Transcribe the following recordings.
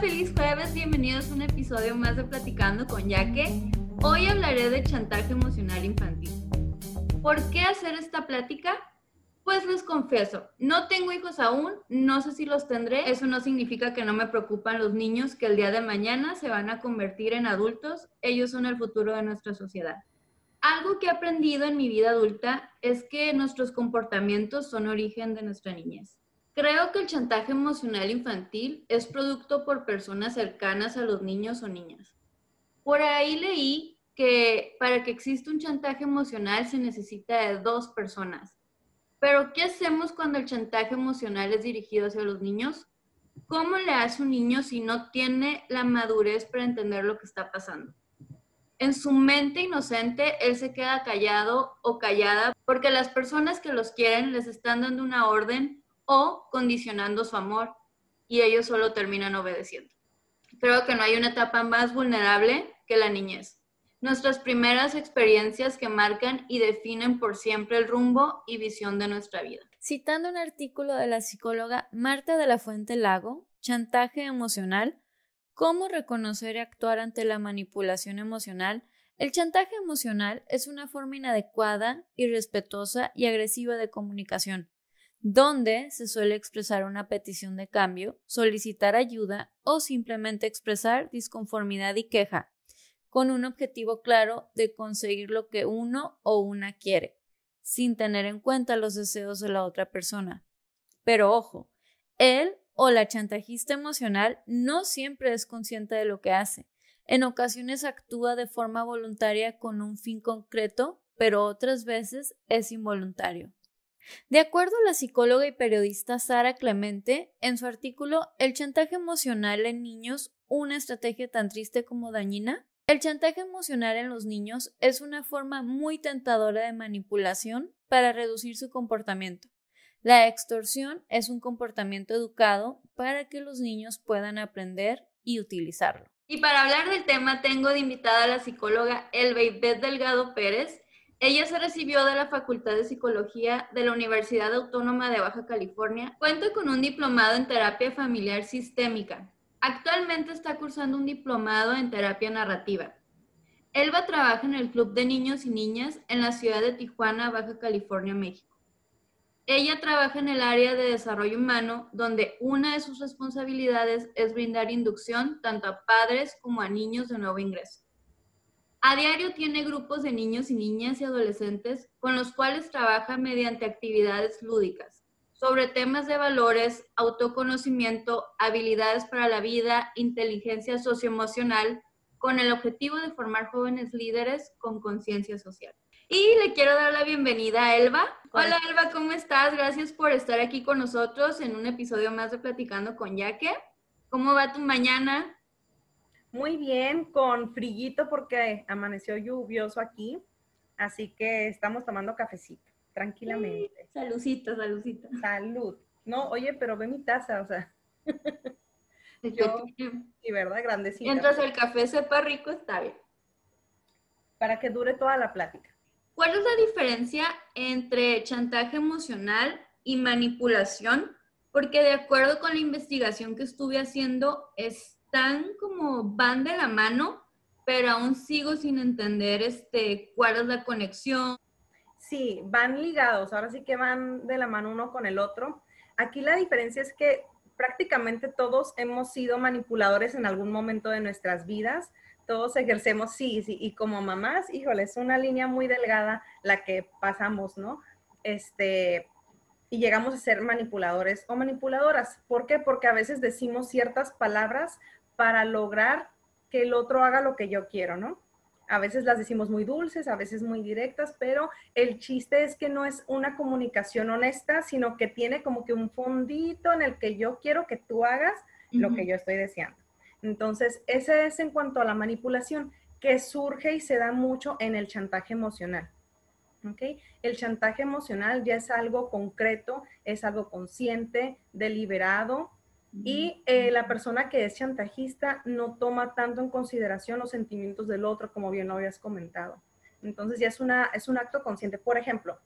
Feliz jueves, bienvenidos a un episodio más de Platicando con Yaque. Hoy hablaré de chantaje emocional infantil. ¿Por qué hacer esta plática? Pues les confieso, no tengo hijos aún, no sé si los tendré, eso no significa que no me preocupan los niños que el día de mañana se van a convertir en adultos, ellos son el futuro de nuestra sociedad. Algo que he aprendido en mi vida adulta es que nuestros comportamientos son origen de nuestra niñez. Creo que el chantaje emocional infantil es producto por personas cercanas a los niños o niñas. Por ahí leí que para que exista un chantaje emocional se necesita de dos personas. Pero ¿qué hacemos cuando el chantaje emocional es dirigido hacia los niños? ¿Cómo le hace un niño si no tiene la madurez para entender lo que está pasando? En su mente inocente, él se queda callado o callada porque las personas que los quieren les están dando una orden o condicionando su amor y ellos solo terminan obedeciendo. Creo que no hay una etapa más vulnerable que la niñez. Nuestras primeras experiencias que marcan y definen por siempre el rumbo y visión de nuestra vida. Citando un artículo de la psicóloga Marta de la Fuente Lago, Chantaje emocional, cómo reconocer y actuar ante la manipulación emocional, el chantaje emocional es una forma inadecuada, irrespetuosa y agresiva de comunicación donde se suele expresar una petición de cambio, solicitar ayuda o simplemente expresar disconformidad y queja, con un objetivo claro de conseguir lo que uno o una quiere, sin tener en cuenta los deseos de la otra persona. Pero ojo, él o la chantajista emocional no siempre es consciente de lo que hace. En ocasiones actúa de forma voluntaria con un fin concreto, pero otras veces es involuntario. De acuerdo a la psicóloga y periodista Sara Clemente, en su artículo El chantaje emocional en niños, una estrategia tan triste como dañina, el chantaje emocional en los niños es una forma muy tentadora de manipulación para reducir su comportamiento. La extorsión es un comportamiento educado para que los niños puedan aprender y utilizarlo. Y para hablar del tema tengo de invitada a la psicóloga Elba Ivette Delgado Pérez, ella se recibió de la Facultad de Psicología de la Universidad Autónoma de Baja California. Cuenta con un diplomado en terapia familiar sistémica. Actualmente está cursando un diplomado en terapia narrativa. Elba trabaja en el Club de Niños y Niñas en la ciudad de Tijuana, Baja California, México. Ella trabaja en el área de desarrollo humano, donde una de sus responsabilidades es brindar inducción tanto a padres como a niños de nuevo ingreso. A diario tiene grupos de niños y niñas y adolescentes con los cuales trabaja mediante actividades lúdicas sobre temas de valores, autoconocimiento, habilidades para la vida, inteligencia socioemocional, con el objetivo de formar jóvenes líderes con conciencia social. Y le quiero dar la bienvenida a Elba. Hola Elba, ¿cómo estás? Gracias por estar aquí con nosotros en un episodio más de Platicando con Yaque. ¿Cómo va tu mañana? Muy bien, con frillito porque amaneció lluvioso aquí, así que estamos tomando cafecito, tranquilamente. Saludcita, saludcita. Salud. No, oye, pero ve mi taza, o sea. Yo, sí, ¿verdad? Grandecita. Mientras el café sepa rico, está bien. Para que dure toda la plática. ¿Cuál es la diferencia entre chantaje emocional y manipulación? Porque de acuerdo con la investigación que estuve haciendo, es están como van de la mano, pero aún sigo sin entender este, cuál es la conexión. Sí, van ligados, ahora sí que van de la mano uno con el otro. Aquí la diferencia es que prácticamente todos hemos sido manipuladores en algún momento de nuestras vidas, todos ejercemos, sí, sí, y como mamás, híjole, es una línea muy delgada la que pasamos, ¿no? Este, y llegamos a ser manipuladores o manipuladoras. ¿Por qué? Porque a veces decimos ciertas palabras para lograr que el otro haga lo que yo quiero, ¿no? A veces las decimos muy dulces, a veces muy directas, pero el chiste es que no es una comunicación honesta, sino que tiene como que un fondito en el que yo quiero que tú hagas lo que yo estoy deseando. Entonces, ese es en cuanto a la manipulación que surge y se da mucho en el chantaje emocional. ¿Okay? El chantaje emocional ya es algo concreto, es algo consciente, deliberado, y eh, la persona que es chantajista no toma tanto en consideración los sentimientos del otro, como bien lo habías comentado. Entonces ya es, una, es un acto consciente. Por ejemplo,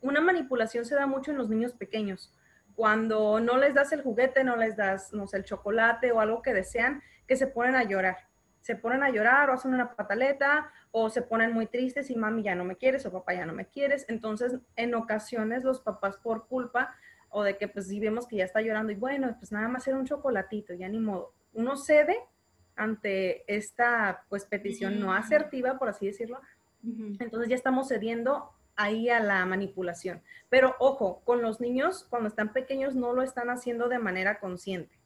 una manipulación se da mucho en los niños pequeños, cuando no les das el juguete, no les das, no sé, el chocolate o algo que desean, que se ponen a llorar. Se ponen a llorar o hacen una pataleta o se ponen muy tristes y mami ya no me quieres o papá ya no me quieres. Entonces, en ocasiones los papás por culpa o de que pues si vemos que ya está llorando y bueno, pues nada más era un chocolatito, ya ni modo. Uno cede ante esta pues petición no asertiva, por así decirlo. Entonces ya estamos cediendo ahí a la manipulación. Pero ojo, con los niños, cuando están pequeños, no lo están haciendo de manera consciente.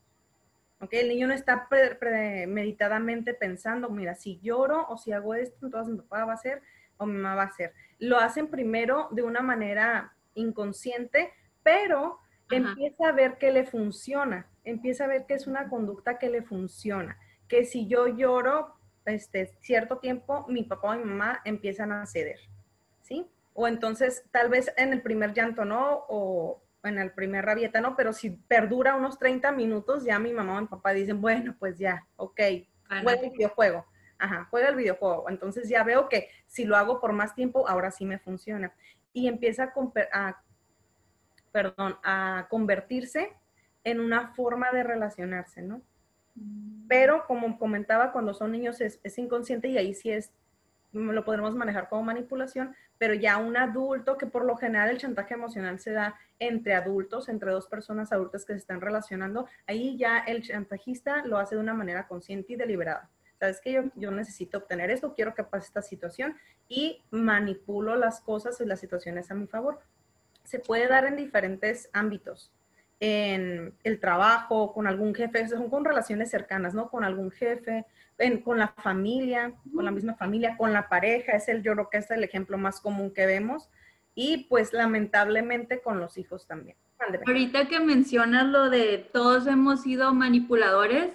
¿Ok? El niño no está premeditadamente pensando, mira, si lloro o si hago esto, entonces mi papá va a hacer o mi mamá va a hacer. Lo hacen primero de una manera inconsciente, pero empieza a ver que le funciona, empieza a ver que es una conducta que le funciona, que si yo lloro este cierto tiempo, mi papá o mi mamá empiezan a ceder, ¿sí? O entonces tal vez en el primer llanto no, o en el primer rabieta no, pero si perdura unos 30 minutos, ya mi mamá o mi papá dicen, bueno, pues ya, ok, juega el videojuego. Ajá, juega el videojuego. Entonces ya veo que si lo hago por más tiempo, ahora sí me funciona. Y empieza a, perdón, a convertirse en una forma de relacionarse, ¿no? Mm. Pero como comentaba, cuando son niños es, es inconsciente y ahí sí es lo podremos manejar como manipulación, pero ya un adulto, que por lo general el chantaje emocional se da entre adultos, entre dos personas adultas que se están relacionando, ahí ya el chantajista lo hace de una manera consciente y deliberada. Sabes que yo, yo necesito obtener esto, quiero que pase esta situación y manipulo las cosas y las situaciones a mi favor. Se puede dar en diferentes ámbitos en el trabajo, con algún jefe, son con relaciones cercanas, ¿no? Con algún jefe, con la familia, con la misma familia, con la pareja, es el, yo creo que es el ejemplo más común que vemos, y pues lamentablemente con los hijos también. Ahorita que mencionas lo de todos hemos sido manipuladores,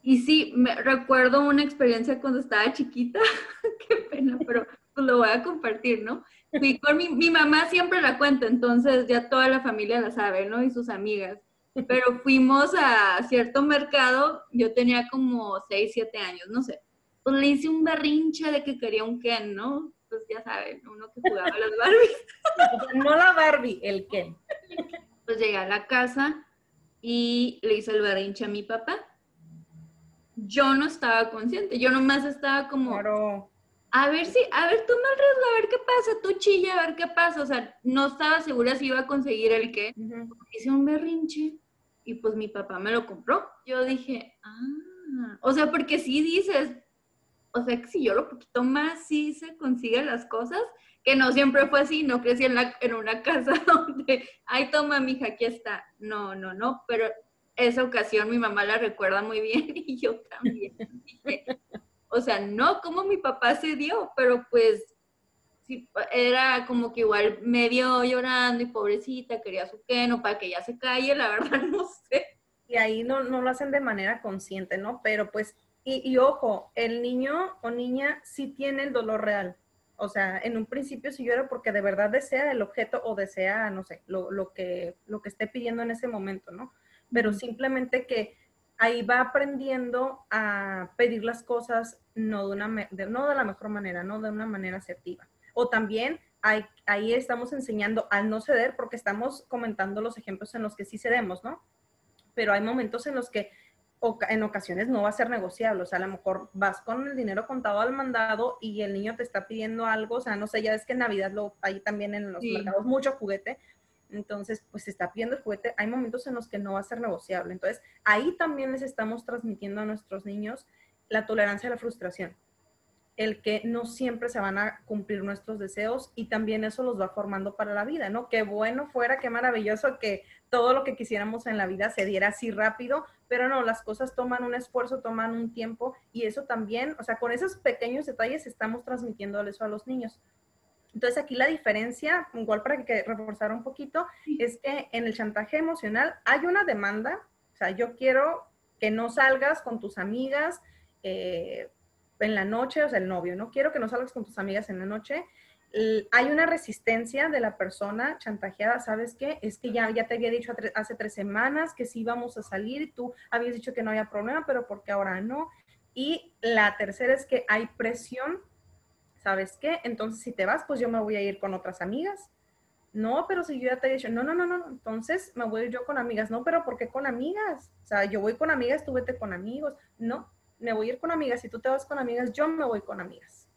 y sí, me recuerdo una experiencia cuando estaba chiquita, qué pena, pero lo voy a compartir, ¿no? Fui con mi, mi mamá siempre la cuenta, entonces ya toda la familia la sabe, ¿no? Y sus amigas pero fuimos a cierto mercado, yo tenía como 6, 7 años, no sé. Pues le hice un berrinche de que quería un Ken, ¿no? Pues ya saben, uno que jugaba a las Barbies. no la Barbie, el Ken. Pues llegué a la casa y le hice el berrinche a mi papá. Yo no estaba consciente, yo nomás estaba como... Claro. A ver si, a ver, tú me riesgo, a ver qué pasa, tú chilla, a ver qué pasa. O sea, no estaba segura si iba a conseguir el qué. Hice un berrinche y pues mi papá me lo compró. Yo dije, ah, o sea, porque si dices, o sea, que si yo lo poquito más sí se consiguen las cosas, que no siempre fue así, no crecí en, la, en una casa donde, ay, toma, mija, aquí está. No, no, no, pero esa ocasión mi mamá la recuerda muy bien y yo también. O sea, no, como mi papá se dio, pero pues era como que igual medio llorando y pobrecita, quería su queno para que ya se calle, la verdad no sé. Y ahí no, no lo hacen de manera consciente, ¿no? Pero pues, y, ojo, el niño o niña sí tiene el dolor real. O sea, en un principio si llora porque de verdad desea el objeto o desea, no sé, lo, lo, que, lo que esté pidiendo en ese momento, ¿no? Pero simplemente que ahí va aprendiendo a pedir las cosas no de, una, no de la mejor manera, no de una manera asertiva. O también ahí estamos enseñando al no ceder porque estamos comentando los ejemplos en los que sí cedemos, ¿no? Pero hay momentos en los que en ocasiones no va a ser negociable, o sea, a lo mejor vas con el dinero contado al mandado y el niño te está pidiendo algo, o sea, no sé, ya es que en Navidad lo hay también en los mercados mucho juguete, entonces, pues se está pidiendo el juguete, hay momentos en los que no va a ser negociable, entonces ahí también les estamos transmitiendo a nuestros niños la tolerancia a la frustración el que no siempre se van a cumplir nuestros deseos y también eso los va formando para la vida, ¿no? Qué bueno fuera, qué maravilloso que todo lo que quisiéramos en la vida se diera así rápido, pero no, las cosas toman un esfuerzo, toman un tiempo y eso también, o sea, con esos pequeños detalles estamos transmitiendo eso a los niños. Entonces aquí la diferencia, igual para que reforzar un poquito, es que en el chantaje emocional hay una demanda, o sea, yo quiero que no salgas con tus amigas, eh, en la noche, o sea, el novio, no quiero que no salgas con tus amigas en la noche. Hay una resistencia de la persona chantajeada, ¿sabes qué? Es que ya, ya te había dicho hace tres semanas que sí íbamos a salir y tú habías dicho que no había problema, pero porque ahora no. Y la tercera es que hay presión, ¿sabes qué? Entonces, si te vas, pues yo me voy a ir con otras amigas No, pero si yo ya te he dicho, no, no, no, no, entonces me voy yo con amigas. No, pero ¿por qué con amigas? O sea, yo voy con amigas, tú vete con amigos. No, me voy a ir con amigas. Si tú te vas con amigas, yo me voy con amigas.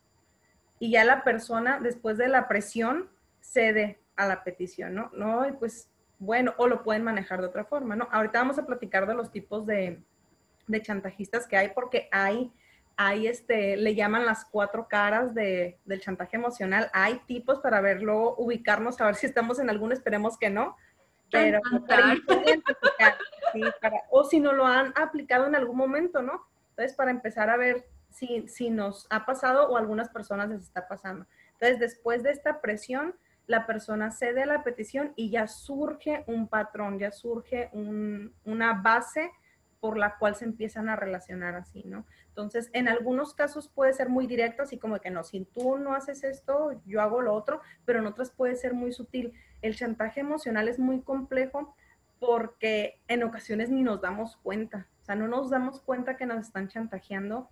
Y ya la persona, después de la presión, cede a la petición, ¿no? No, y pues bueno, o lo pueden manejar de otra forma, ¿no? Ahorita vamos a platicar de los tipos de, de chantajistas que hay, porque hay hay este, le llaman las cuatro caras de, del chantaje emocional. Hay tipos para verlo, ubicarnos, a ver si estamos en alguno, esperemos que no. Pero para sí, para, o si no lo han aplicado en algún momento, ¿no? Entonces, para empezar a ver si, si nos ha pasado o a algunas personas les está pasando. Entonces, después de esta presión, la persona cede a la petición y ya surge un patrón, ya surge un, una base por la cual se empiezan a relacionar así, ¿no? Entonces, en algunos casos puede ser muy directo, así como que no, si tú no haces esto, yo hago lo otro, pero en otras puede ser muy sutil. El chantaje emocional es muy complejo porque en ocasiones ni nos damos cuenta, o sea, no nos damos cuenta que nos están chantajeando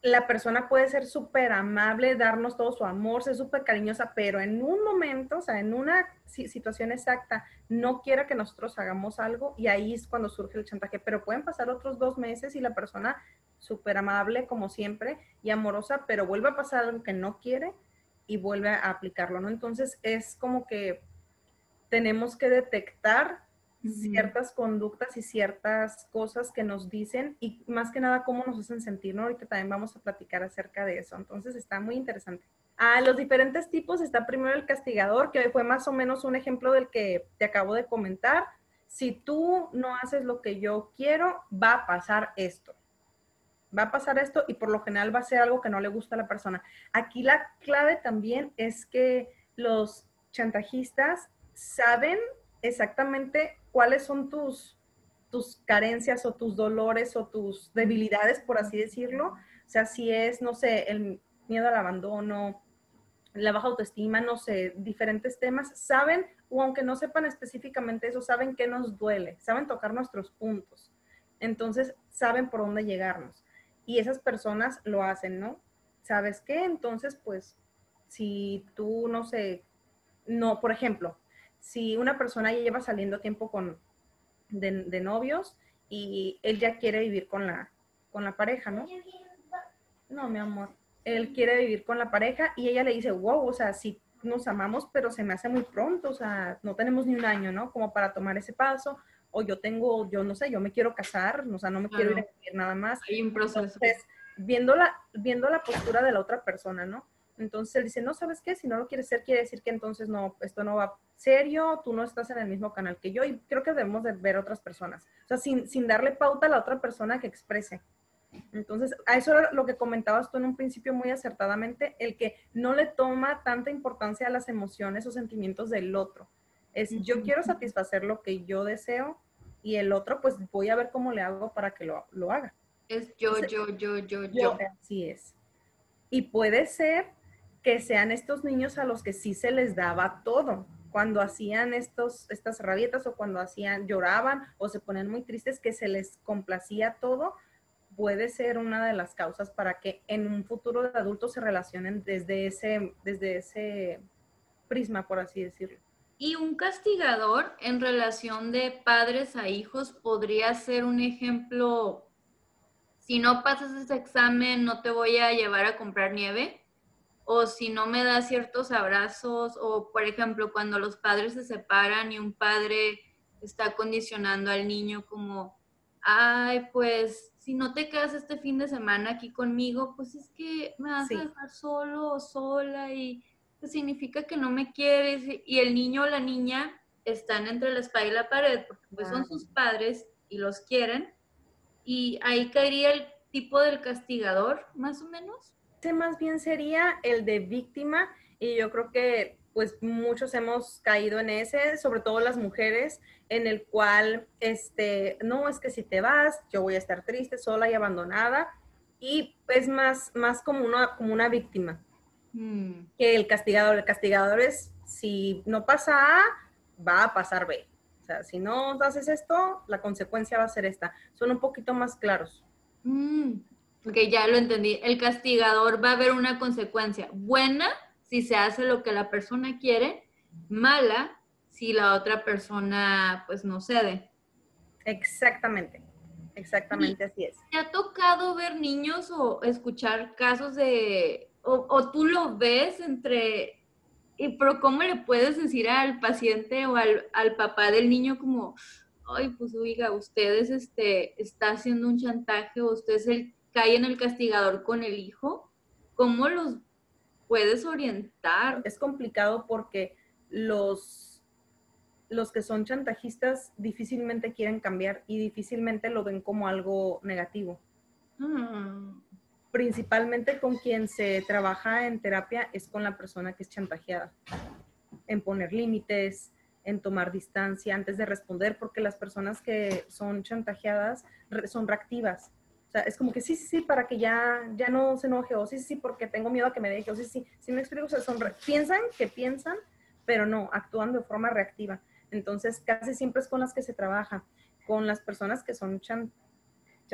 la persona puede ser súper amable, darnos todo su amor, ser súper cariñosa, pero en un momento, o sea, en una situación exacta, no quiera que nosotros hagamos algo y ahí es cuando surge el chantaje. Pero pueden pasar otros dos meses y la persona súper amable, como siempre, y amorosa, pero vuelve a pasar algo que no quiere y vuelve a aplicarlo, ¿no? Entonces es como que tenemos que detectar ciertas conductas y ciertas cosas que nos dicen y más que nada cómo nos hacen sentir, ¿no? Ahorita también vamos a platicar acerca de eso, entonces está muy interesante. A los diferentes tipos está primero el castigador, que fue más o menos un ejemplo del que te acabo de comentar. Si tú no haces lo que yo quiero, va a pasar esto. Va a pasar esto y por lo general va a ser algo que no le gusta a la persona. Aquí la clave también es que los chantajistas saben exactamente cuáles son tus, tus carencias o tus dolores o tus debilidades, por así decirlo. O sea, si es, no sé, el miedo al abandono, la baja autoestima, no sé, diferentes temas, saben, o aunque no sepan específicamente eso, saben qué nos duele, saben tocar nuestros puntos. Entonces, saben por dónde llegarnos. Y esas personas lo hacen, ¿no? ¿Sabes qué? Entonces, pues, si tú, no sé, no, por ejemplo, si una persona ya lleva saliendo tiempo con, de, novios y él ya quiere vivir con la, con la pareja, ¿no? No, mi amor. Él quiere vivir con la pareja y ella le dice, wow, o sea, sí nos amamos, pero se me hace muy pronto, o sea, no tenemos ni un año, ¿no? Como para tomar ese paso. O yo tengo, yo no sé, yo me quiero casar, o sea, no me quiero ir a vivir nada más. Hay un proceso. Entonces, viendo la, viendo la postura de la otra persona, ¿no? Entonces él dice, no, ¿sabes qué? Si no lo quieres ser, quiere decir que entonces no, esto no va serio, tú no estás en el mismo canal que yo y creo que debemos de ver otras personas. O sea, sin, sin darle pauta a la otra persona que exprese. Entonces, a eso era lo que comentabas tú en un principio muy acertadamente, el que no le toma tanta importancia a las emociones o sentimientos del otro. Es yo quiero satisfacer lo que yo deseo y el otro, pues voy a ver cómo le hago para que lo, lo haga. Es yo, yo, yo, yo, yo. Así es. Y puede ser que sean estos niños a los que sí se les daba todo. Cuando hacían estos, estas rabietas o cuando hacían, lloraban o se ponen muy tristes, que se les complacía todo, puede ser una de las causas para que en un futuro de adultos se relacionen desde ese, desde ese prisma, por así decirlo. Y un castigador en relación de padres a hijos podría ser un ejemplo, si no pasas ese examen, no te voy a llevar a comprar nieve o si no me da ciertos abrazos, o por ejemplo, cuando los padres se separan y un padre está condicionando al niño como, ay, pues si no te quedas este fin de semana aquí conmigo, pues es que me vas a dejar solo o sola y pues significa que no me quieres y el niño o la niña están entre la espalda y la pared porque pues son sus padres y los quieren y ahí caería el tipo del castigador, más o menos. Este más bien sería el de víctima y yo creo que pues muchos hemos caído en ese, sobre todo las mujeres, en el cual, este, no, es que si te vas, yo voy a estar triste, sola y abandonada, y es más, más como, una, como una víctima mm. que el castigador. El castigador es, si no pasa A, va a pasar B. O sea, si no haces esto, la consecuencia va a ser esta. Son un poquito más claros. Mm. Ok, ya lo entendí. El castigador va a haber una consecuencia buena si se hace lo que la persona quiere mala si la otra persona pues no cede. Exactamente, exactamente así es. ¿Te ha tocado ver niños o escuchar casos de, o, tú lo ves entre, y, pero ¿cómo le puedes decir al paciente o al, al papá del niño como, ay, pues oiga, ustedes este, está haciendo un chantaje o usted el, cae en el castigador con el hijo? ¿Cómo los puedes orientar? Es complicado porque los, los que son chantajistas difícilmente quieren cambiar y difícilmente lo ven como algo negativo. Mm. Principalmente con quien se trabaja en terapia es con la persona que es chantajeada, en poner límites, en tomar distancia antes de responder, porque las personas que son chantajeadas son reactivas. O sea, es como que sí, sí, sí, para que ya, ya no se enoje, o sí, sí, sí, porque tengo miedo a que me deje, o sí, sí, sí me explico, o sea, son, piensan que piensan, pero no, actúan de forma reactiva. Entonces, casi siempre es con las que se trabaja. Con las personas que son chan,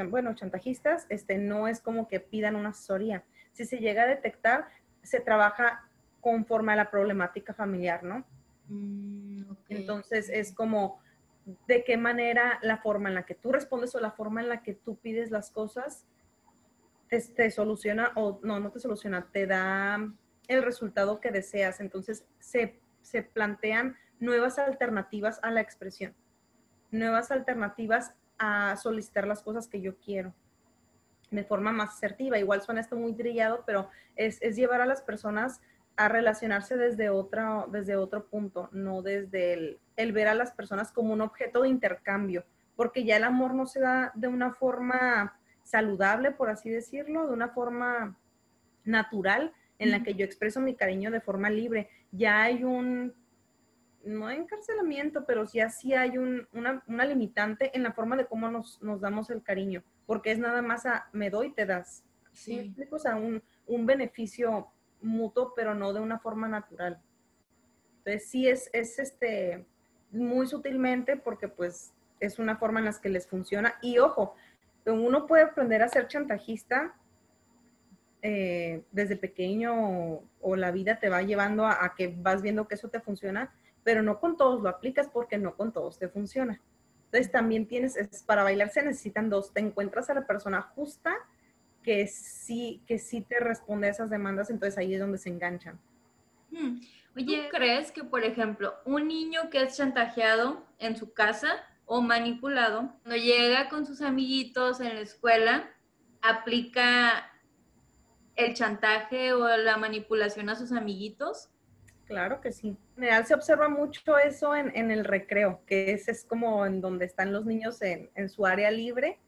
bueno, chantajistas, este, no es como que pidan una asesoría. Si se llega a detectar, se trabaja conforme a la problemática familiar, ¿no? Mm, Entonces, es como de qué manera la forma en la que tú respondes o la forma en la que tú pides las cosas te, te soluciona o no, no te soluciona, te da el resultado que deseas. Entonces, se se plantean nuevas alternativas a la expresión, nuevas alternativas a solicitar las cosas que yo quiero de forma más asertiva. Igual suena esto muy trillado, pero es, llevar a las personas a relacionarse desde, otra, desde otro punto, no desde el, el, ver a las personas como un objeto de intercambio, porque ya el amor no se da de una forma saludable, por así decirlo, de una forma natural, en la que yo expreso mi cariño de forma libre. Ya hay un, no encarcelamiento, pero ya sí hay una, limitante en la forma de cómo nos, damos el cariño, porque es nada más a me doy, te das. Sí. O sea, un, un beneficio mutuo, pero no de una forma natural. Entonces sí es, es este, muy sutilmente porque pues es una forma en la que les funciona. Y ojo, uno puede aprender a ser chantajista eh, desde pequeño o, la vida te va llevando a, que vas viendo que eso te funciona, pero no con todos lo aplicas porque no con todos te funciona. Entonces también tienes, para bailar se necesitan dos, te encuentras a la persona justa que sí, que sí te responde a esas demandas, entonces ahí es donde se enganchan. Hmm. Oye, ¿crees que, por ejemplo, un niño que es chantajeado en su casa o manipulado, cuando llega con sus amiguitos en la escuela, aplica el chantaje o la manipulación a sus amiguitos? Claro que sí. En general se observa mucho eso en, el recreo, que es, es como en donde están los niños en, en, su área libre,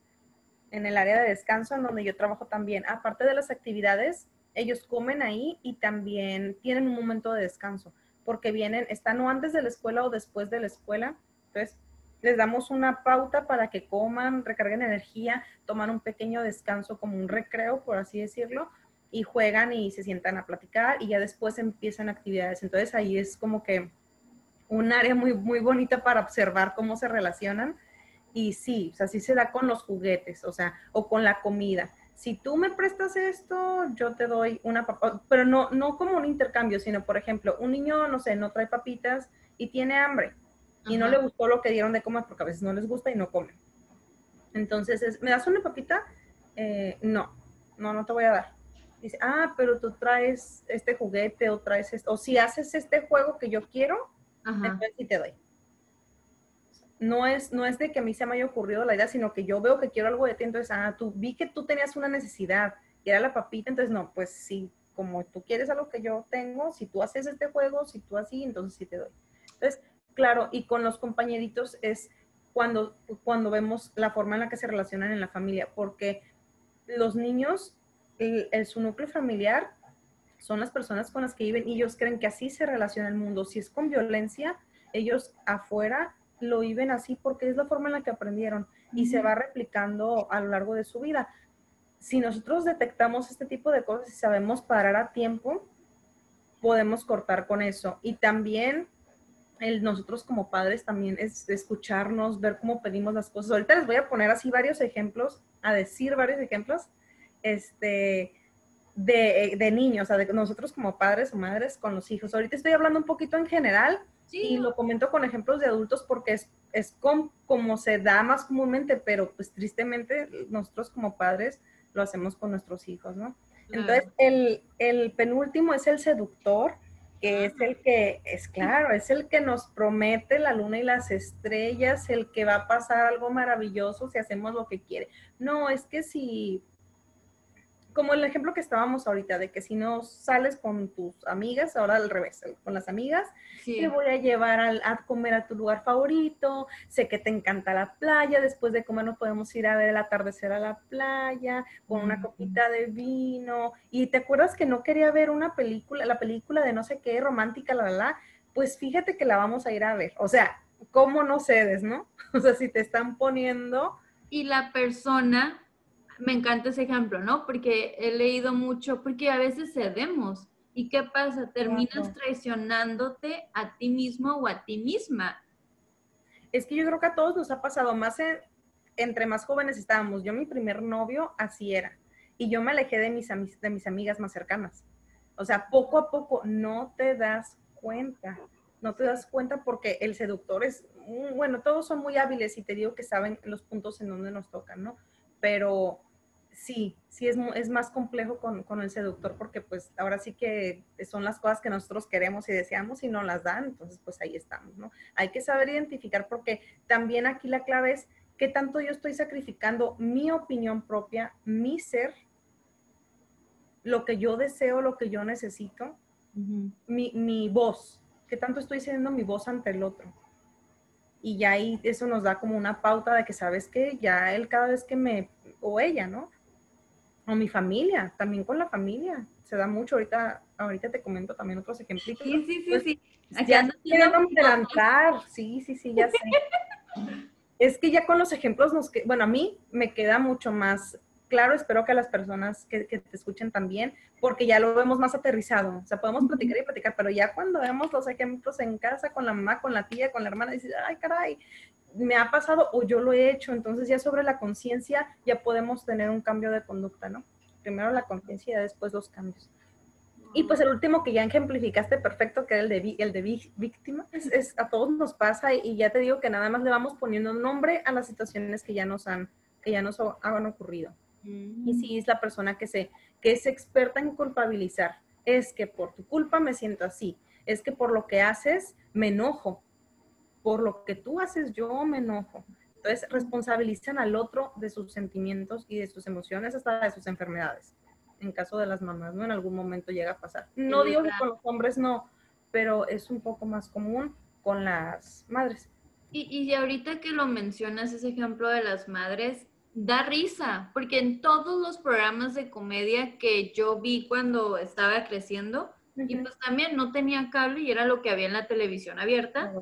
en el área de descanso, en donde yo trabajo también. Aparte de las actividades, ellos comen ahí y también tienen un momento de descanso, porque vienen, están o antes de la escuela o después de la escuela. Entonces, les damos una pauta para que coman, recarguen energía, toman un pequeño descanso como un recreo, por así decirlo, y juegan y se sientan a platicar y ya después empiezan actividades. Entonces ahí es como que un área muy, muy bonita para observar cómo se relacionan. Y sí, o sea, sí se da con los juguetes, o sea, o con la comida. Si tú me prestas esto, yo te doy una papá, pero no, no como un intercambio, sino, por ejemplo, un niño, no sé, no trae papitas y tiene hambre y no le gustó lo que dieron de comer, porque a veces no les gusta y no comen. Entonces, ¿me das una papita? Eh, no, no, no te voy a dar dice, ah, pero tú traes este juguete o traes esto, o si haces este juego que yo quiero, entonces sí te doy. No es, no es de que a mí se me haya ocurrido la idea, sino que yo veo que quiero algo de ti, entonces, ah, tú vi que tú tenías una necesidad, y era la papita, entonces no, pues sí, como tú quieres algo que yo tengo, si tú haces este juego, si tú así, entonces sí te doy. Entonces, claro, y con los compañeritos es cuando, cuando vemos la forma en la que se relacionan en la familia, porque los niños el, su núcleo familiar son las personas con las que viven y ellos creen que así se relaciona el mundo. Si es con violencia, ellos afuera lo viven así porque es la forma en la que aprendieron y se va replicando a lo largo de su vida. Si nosotros detectamos este tipo de cosas y sabemos parar a tiempo, podemos cortar con eso. Y también el, nosotros como padres también es escucharnos, ver cómo pedimos las cosas. Ahorita les voy a poner así varios ejemplos, a decir varios ejemplos este, de, de niños, o sea, de nosotros como padres o madres con los hijos. Ahorita estoy hablando un poquito en general y lo comento con ejemplos de adultos porque es, es como se da más comúnmente, pero pues tristemente nosotros como padres lo hacemos con nuestros hijos, ¿no? Entonces, el, el penúltimo es el seductor, que es el que, es claro, es el que nos promete la luna y las estrellas, el que va a pasar algo maravilloso si hacemos lo que quiere. No, es que si como el ejemplo que estábamos ahorita, de que si no sales con tus amigas, ahora al revés, con las amigas, te voy a llevar a, comer a tu lugar favorito, sé que te encanta la playa, después de comer nos podemos ir a ver el atardecer a la playa, con una copita de vino, y te acuerdas que no quería ver una película, la película de no sé qué, romántica, la, la, la, pues fíjate que la vamos a ir a ver, o sea, ¿cómo no cedes, no? O sea, si te están poniendo... Y la persona me encanta ese ejemplo, ¿no? Porque he leído mucho, porque a veces cedemos. ¿Y qué pasa? Terminas traicionándote a ti mismo o a ti misma. Es que yo creo que a todos nos ha pasado, más entre más jóvenes estábamos. Yo mi primer novio así era. Y yo me alejé de mis, de mis amigas más cercanas. O sea, poco a poco no te das cuenta. No te das cuenta porque el seductor es, bueno, todos son muy hábiles y te digo que saben los puntos en donde nos tocan, ¿no? Pero sí, sí es, es más complejo con, con, el seductor porque pues ahora sí que son las cosas que nosotros queremos y deseamos y no las dan, entonces pues ahí estamos, ¿no? Hay que saber identificar porque también aquí la clave es qué tanto yo estoy sacrificando mi opinión propia, mi ser, lo que yo deseo, lo que yo necesito, mi, mi voz, qué tanto estoy cediendo mi voz ante el otro y ya ahí eso nos da como una pauta de que sabes que ya él cada vez que me, o ella, ¿no? O mi familia, también con la familia. Se da mucho. Ahorita, ahorita te comento también otros ejemplos. Sí, sí, sí, pues, sí. Ya no adelantar. Sí, sí, sí, ya sé. es que ya con los ejemplos nos que, bueno, a mí me queda mucho más claro, espero que a las personas que, que, te escuchen también, porque ya lo vemos más aterrizado. O sea, podemos platicar y platicar, pero ya cuando vemos los ejemplos en casa, con la mamá, con la tía, con la hermana, dices, ay, caray, me ha pasado o yo lo he hecho, entonces ya sobre la conciencia ya podemos tener un cambio de conducta, ¿no? Primero la conciencia y después los cambios. Y pues el último que ya ejemplificaste perfecto, que era el de, el de víctima, es, a todos nos pasa y, ya te digo que nada más le vamos poniendo nombre a las situaciones que ya nos han, que ya nos han ocurrido. Y si es la persona que, se, que es experta en culpabilizar. Es que por tu culpa me siento así. Es que por lo que haces me enojo por lo que tú haces yo me enojo. Entonces responsabilizan al otro de sus sentimientos y de sus emociones hasta de sus enfermedades. En caso de las mamás, ¿no? En algún momento llega a pasar. No digo que con los hombres no, pero es un poco más común con las madres. Y, y ahorita que lo mencionas, ese ejemplo de las madres, da risa, porque en todos los programas de comedia que yo vi cuando estaba creciendo, y pues también no tenía cable y era lo que había en la televisión abierta,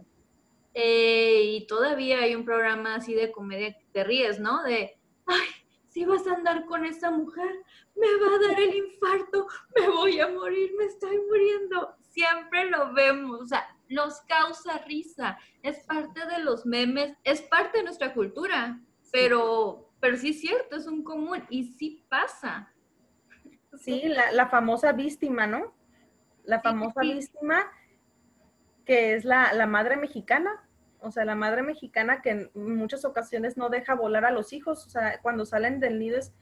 eh, y todavía hay un programa así de comedia que te ríes, ¿no? De, ay, si vas a andar con esa mujer, me va a dar el infarto, me voy a morir, me estoy muriendo. Siempre lo vemos, o sea, nos causa risa, es parte de los memes, es parte de nuestra cultura, pero, pero sí es cierto, es un común y sí pasa. Sí, la, la famosa víctima, ¿no? La famosa víctima que es la, la, madre mexicana, o sea, la madre mexicana que en muchas ocasiones no deja volar a los hijos, o sea, cuando salen del nido es,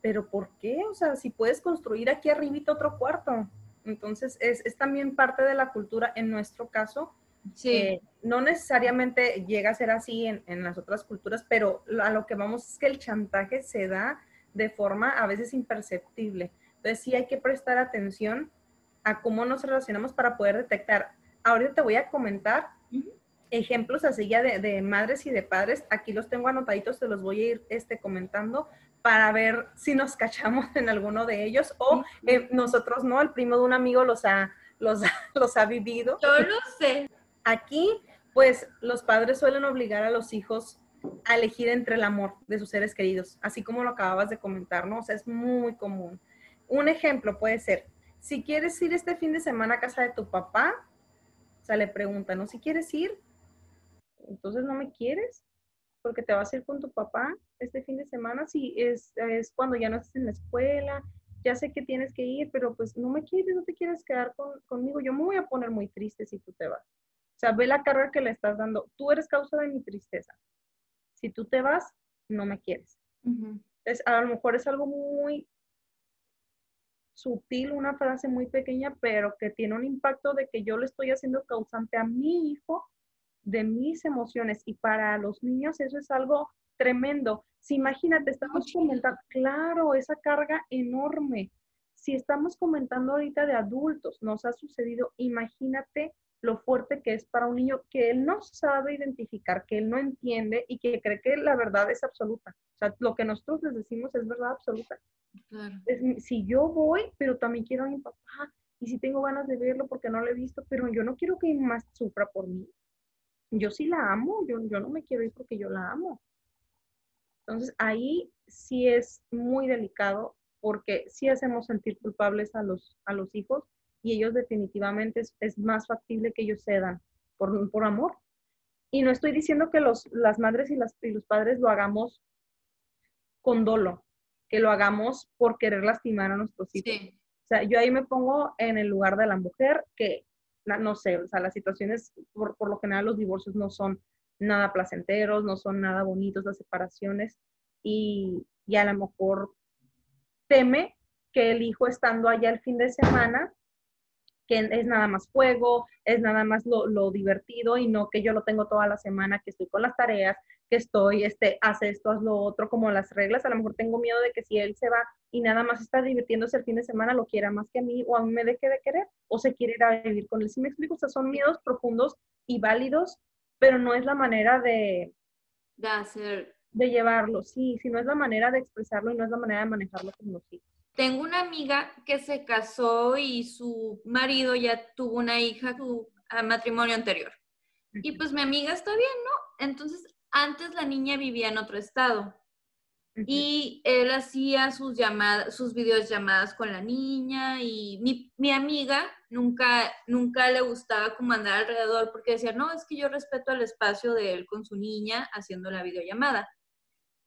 pero ¿por qué? O sea, si puedes construir aquí arribita otro cuarto. Entonces, es, es también parte de la cultura en nuestro caso. Sí. Eh, no necesariamente llega a ser así en, en las otras culturas, pero a lo que vamos es que el chantaje se da de forma a veces imperceptible. Entonces, sí hay que prestar atención a cómo nos relacionamos para poder detectar ahorita te voy a comentar ejemplos así ya de, madres y de padres. Aquí los tengo anotaditos, te los voy a ir este, comentando para ver si nos cachamos en alguno de ellos o eh, nosotros no, el primo de un amigo los ha, los, los ha vivido. Yo lo sé. Aquí, pues los padres suelen obligar a los hijos a elegir entre el amor de sus seres queridos, así como lo acababas de comentar, ¿no? O sea, es muy común. Un ejemplo puede ser, si quieres ir este fin de semana a casa de tu papá, o sea, le preguntan, ¿no? Si quieres ir, entonces no me quieres, porque te vas a ir con tu papá este fin de semana, si es, es cuando ya no estás en la escuela, ya sé que tienes que ir, pero pues no me quieres, no te quieres quedar conmigo, yo me voy a poner muy triste si tú te vas. O sea, ve la carga que le estás dando. Tú eres causa de mi tristeza. Si tú te vas, no me quieres. es, a lo mejor es algo muy sutil, una frase muy pequeña, pero que tiene un impacto de que yo le estoy haciendo causante a mi hijo de mis emociones. Y para los niños eso es algo tremendo. Si imagínate, estamos comentando, claro, esa carga enorme. Si estamos comentando ahorita de adultos, nos ha sucedido, imagínate lo fuerte que es para un niño que él no sabe identificar, que él no entiende y que cree que la verdad es absoluta. O sea, lo que nosotros les decimos es verdad absoluta. Si yo voy, pero también quiero a mi papá, y si tengo ganas de verlo porque no lo he visto, pero yo no quiero que mamá sufra por mí. Yo sí la amo, yo, yo no me quiero ir porque yo la amo. Entonces ahí sí es muy delicado porque sí hacemos sentir culpables a los, a los hijos y ellos definitivamente es, más factible que ellos cedan por, por amor. Y no estoy diciendo que los, las madres y, las, y los padres lo hagamos con dolo, que lo hagamos por querer lastimar a nuestros hijos. O sea, yo ahí me pongo en el lugar de la mujer que, no sé, o sea, las situaciones, por, por lo general los divorcios no son nada placenteros, no son nada bonitos las separaciones y, y a lo mejor teme que el hijo estando allá el fin de semana, que es nada más juego, es nada más lo, lo, divertido y no que yo lo tengo toda la semana, que estoy con las tareas, que estoy, este, hace esto, haz lo otro, como las reglas. A lo mejor tengo miedo de que si él se va y nada más está divirtiéndose el fin de semana, lo quiera más que a mí o a mí me deje de querer o se quiere ir a vivir con él. Si me explico, o sea, son miedos profundos y válidos pero no es la manera de, de hacer. De llevarlo, sí, sí, no es la manera de expresarlo y no es la manera de manejarlo con los hijos. Tengo una amiga que se casó y su marido ya tuvo una hija, su matrimonio anterior. Y pues mi amiga está bien, ¿no? Entonces, antes la niña vivía en otro estado. Y él hacía sus llamadas, sus videollamadas con la niña y mi, mi, amiga nunca, nunca le gustaba como andar alrededor porque decía, no, es que yo respeto el espacio de él con su niña haciendo la videollamada.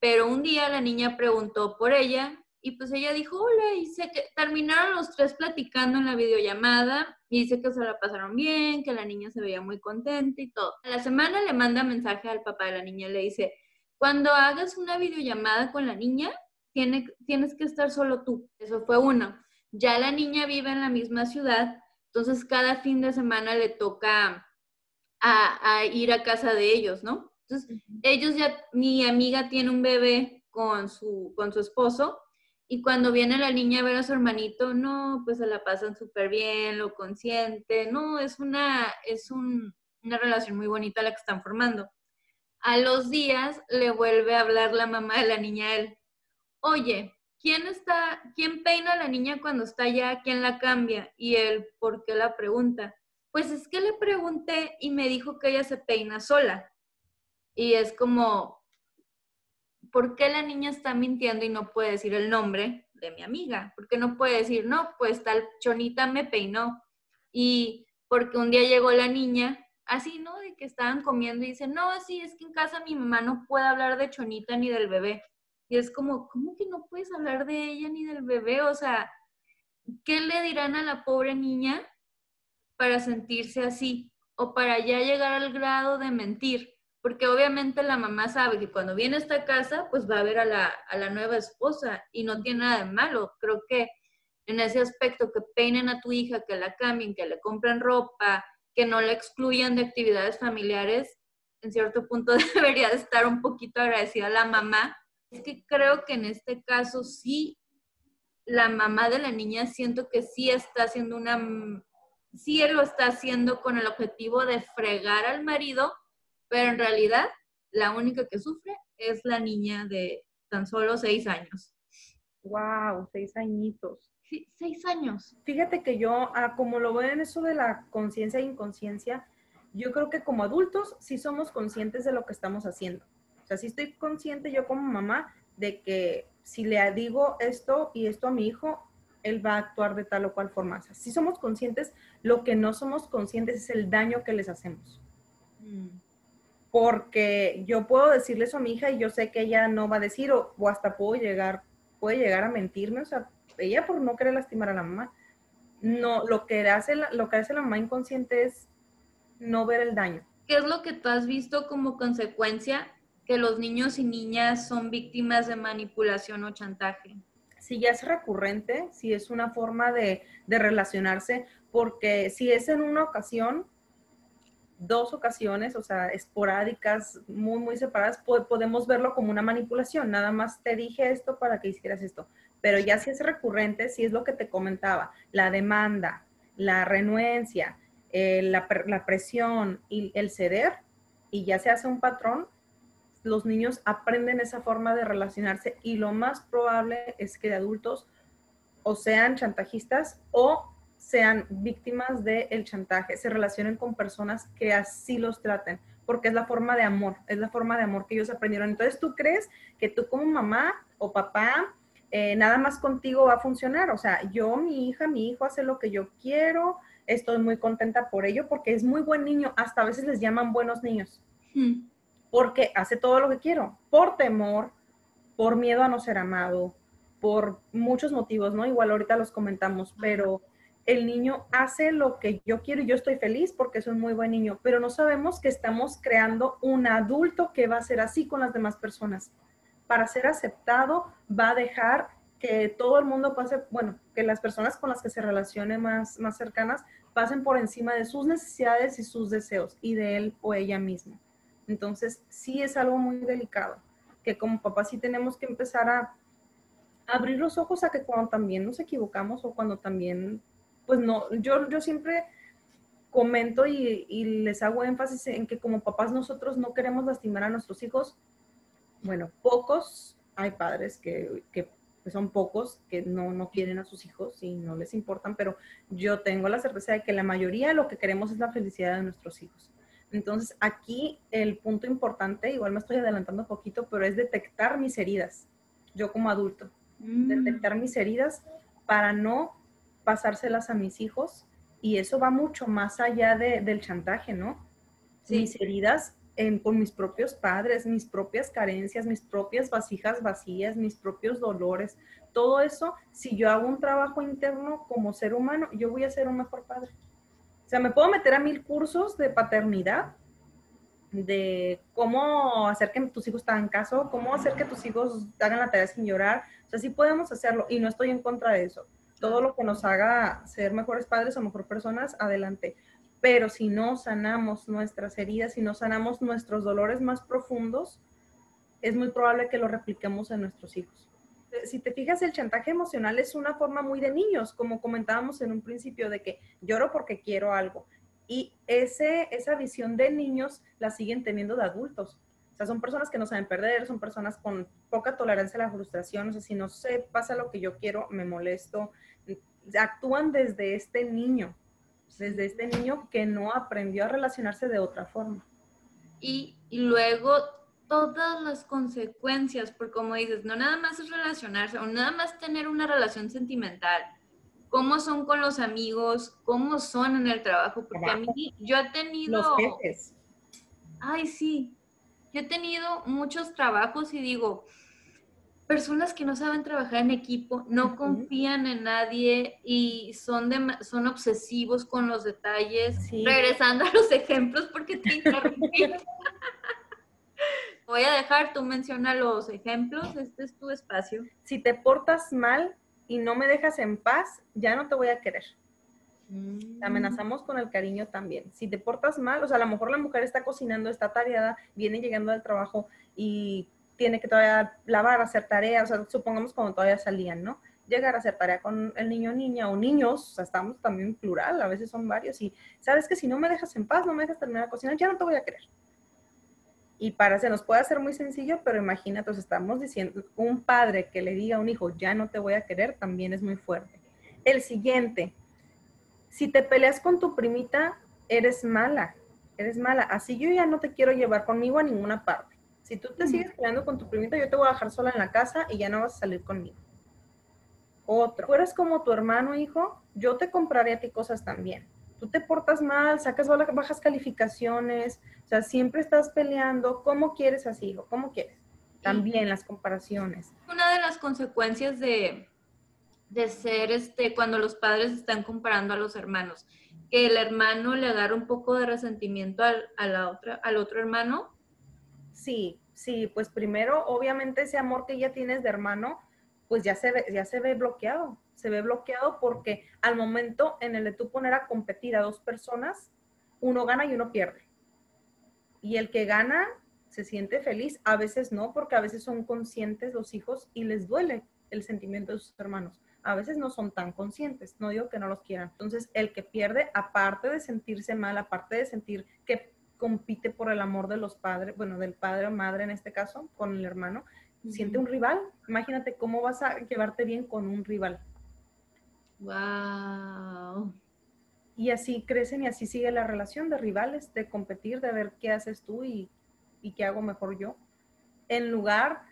Pero un día la niña preguntó por ella y pues ella dijo, hola, y sé que terminaron los tres platicando en la videollamada y dice que se la pasaron bien, que la niña se veía muy contenta y todo. A la semana le manda mensaje al papá de la niña y le dice, cuando hagas una videollamada con la niña, tiene, tienes que estar solo tú. Eso fue uno. Ya la niña vive en la misma ciudad, entonces cada fin de semana le toca a, ir a casa de ellos, ¿no? Entonces, ellos ya, mi amiga tiene un bebé con su, con su esposo y cuando viene la niña a ver a su hermanito, no, pues se la pasan súper bien, lo consiente, no, es una, es una relación muy bonita la que están formando. A los días le vuelve a hablar la mamá de la niña a él. Oye, ¿quién está, quién peina a la niña cuando está allá? ¿Quién la cambia? Y él, ¿por qué la pregunta? Pues es que le pregunté y me dijo que ella se peina sola. Y es como, ¿por qué la niña está mintiendo y no puede decir el nombre de mi amiga? ¿Por qué no puede decir, no, pues tal chonita me peinó? Y porque un día llegó la niña así, ¿no? De que estaban comiendo y dicen, no, sí, es que en casa mi mamá no puede hablar de Chonita ni del bebé. Y es como, ¿cómo que no puedes hablar de ella ni del bebé? O sea, ¿qué le dirán a la pobre niña para sentirse así? O para ya llegar al grado de mentir. Porque obviamente la mamá sabe que cuando viene a esta casa, pues va a ver a la, a la nueva esposa y no tiene nada de malo. Creo que en ese aspecto que peinen a tu hija, que la cambien, que le compren ropa, que no la excluyan de actividades familiares, en cierto punto debería estar un poquito agradecida a la mamá. Es que creo que en este caso sí, la mamá de la niña siento que sí está haciendo una, sí lo está haciendo con el objetivo de fregar al marido, pero en realidad la única que sufre es la niña de tan solo seis años. Wow, seis añitos seis años. Fíjate que yo, ah, como lo veo en eso de la conciencia e inconsciencia, yo creo que como adultos sí somos conscientes de lo que estamos haciendo. O sea, sí estoy consciente yo como mamá de que si le digo esto y esto a mi hijo, él va a actuar de tal o cual forma. O sea, sí somos conscientes, lo que no somos conscientes es el daño que les hacemos. Mm. Porque yo puedo decirle eso a mi hija y yo sé que ella no va a decir o, o hasta puedo llegar puede llegar a mentirme, o sea, ella por no querer lastimar a la mamá. No, lo que hace la, lo que hace la mamá inconsciente es no ver el daño. ¿Qué es lo que tú has visto como consecuencia que los niños y niñas son víctimas de manipulación o chantaje? Si ya es recurrente, si es una forma de, de relacionarse, porque si es en una ocasión, dos ocasiones, o sea, esporádicas, muy, muy separadas, podemos verlo como una manipulación. Nada más te dije esto para que hicieras esto. Pero ya si es recurrente, si es lo que te comentaba, la demanda, la renuencia, eh, la, la, presión y el ceder, y ya se hace un patrón, los niños aprenden esa forma de relacionarse y lo más probable es que de adultos o sean chantajistas o sean víctimas del chantaje, se relacionen con personas que así los traten, porque es la forma de amor, es la forma de amor que ellos aprendieron. Entonces, ¿tú crees que tú como mamá o papá, eh, nada más contigo va a funcionar? O sea, yo, mi hija, mi hijo hace lo que yo quiero, estoy muy contenta por ello, porque es muy buen niño, hasta a veces les llaman buenos niños, hmm. porque hace todo lo que quiero, por temor, por miedo a no ser amado, por muchos motivos, ¿no? Igual ahorita los comentamos, pero el niño hace lo que yo quiero y yo estoy feliz porque es un muy buen niño, pero no sabemos que estamos creando un adulto que va a ser así con las demás personas. Para ser aceptado, va a dejar que todo el mundo pase, bueno, que las personas con las que se relacione más, más cercanas pasen por encima de sus necesidades y sus deseos y de él o ella misma. Entonces, sí es algo muy delicado, que como papá sí tenemos que empezar a abrir los ojos a que cuando también nos equivocamos o cuando también pues no, yo, yo siempre comento y, les hago énfasis en que como papás nosotros no queremos lastimar a nuestros hijos. Bueno, pocos, hay padres que, que son pocos que no, no quieren a sus hijos y no les importan, pero yo tengo la certeza de que la mayoría lo que queremos es la felicidad de nuestros hijos. Entonces, aquí el punto importante, igual me estoy adelantando un poquito, pero es detectar mis heridas, yo como adulto, mm. detectar mis heridas para no pasárselas a mis hijos y eso va mucho más allá del chantaje, ¿no? Mis heridas en, por mis propios padres, mis propias carencias, mis propias vasijas vacías, mis propios dolores, todo eso, si yo hago un trabajo interno como ser humano, yo voy a ser un mejor padre. O sea, me puedo meter a mil cursos de paternidad, de cómo hacer que tus hijos te hagan caso, cómo hacer que tus hijos hagan la tarea sin llorar. O sea, sí podemos hacerlo y no estoy en contra de eso todo lo que nos haga ser mejores padres o mejor personas, adelante. Pero si no sanamos nuestras heridas, si no sanamos nuestros dolores más profundos, es muy probable que lo repliquemos en nuestros hijos. Si te fijas, el chantaje emocional es una forma muy de niños, como comentábamos en un principio, de que lloro porque quiero algo. Y ese, esa visión de niños la siguen teniendo de adultos. O sea, son personas que no saben perder, son personas con poca tolerancia a la frustración. O sea, si no se pasa lo que yo quiero, me molesto. Actúan desde este niño, desde este niño que no aprendió a relacionarse de otra forma. Y, y luego todas las consecuencias, porque como dices, no nada más es relacionarse o nada más tener una relación sentimental, cómo son con los amigos, cómo son en el trabajo, porque a mí yo he tenido... Los jefes. Ay, sí, yo he tenido muchos trabajos y digo, personas que no saben trabajar en equipo, no confían en nadie y son, son obsesivos con los detalles. Regresando a los ejemplos porque te Voy a dejar, tú menciona los ejemplos, este es tu espacio. Si te portas mal y no me dejas en paz, ya no te voy a querer. Mm. Amenazamos con el cariño también. Si te portas mal, o sea, a lo mejor la mujer está cocinando, está tareada, viene llegando al trabajo y tiene que todavía lavar, hacer tareas, o sea, supongamos cuando todavía salían, ¿no? Llegar a hacer tarea con el niño niña o niños, o sea, estamos también plural, a veces son varios, y sabes que si no me dejas en paz, no me dejas terminar de cocinar, ya no te voy a querer. Y para, se nos puede hacer muy sencillo, pero imagínate, estamos diciendo, un padre que le diga a un hijo, ya no te voy a querer, también es muy fuerte. El siguiente, si te peleas con tu primita, eres mala, eres mala. Así yo ya no te quiero llevar conmigo a ninguna parte. Si tú te sigues peleando con tu primita, yo te voy a dejar sola en la casa y ya no vas a salir conmigo. Otro, tú eres como tu hermano, hijo, yo te compraré a ti cosas también. Tú te portas mal, sacas bajas calificaciones, o sea, siempre estás peleando. ¿Cómo quieres así, hijo? ¿Cómo quieres? También las comparaciones. Una de las consecuencias de, de ser este, cuando los padres están comparando a los hermanos, que el hermano le agarra un poco de resentimiento al, a la otra, al otro hermano. Sí, sí, pues primero, obviamente ese amor que ya tienes de hermano, pues ya se ve, ya se ve bloqueado. Se ve bloqueado porque al momento en el de tú poner a competir a dos personas, uno gana y uno pierde. Y el que gana se siente feliz, a veces no, porque a veces son conscientes los hijos y les duele el sentimiento de sus hermanos. A veces no son tan conscientes, no digo que no los quieran. Entonces, el que pierde, aparte de sentirse mal, aparte de sentir que compite por el amor de los padres, bueno, del padre o madre en este caso, con el hermano, siente un rival. Imagínate cómo vas a llevarte bien con un rival. Wow. Y así crecen y así sigue la relación de rivales, de competir, de ver qué haces tú y, y qué hago mejor yo. En lugar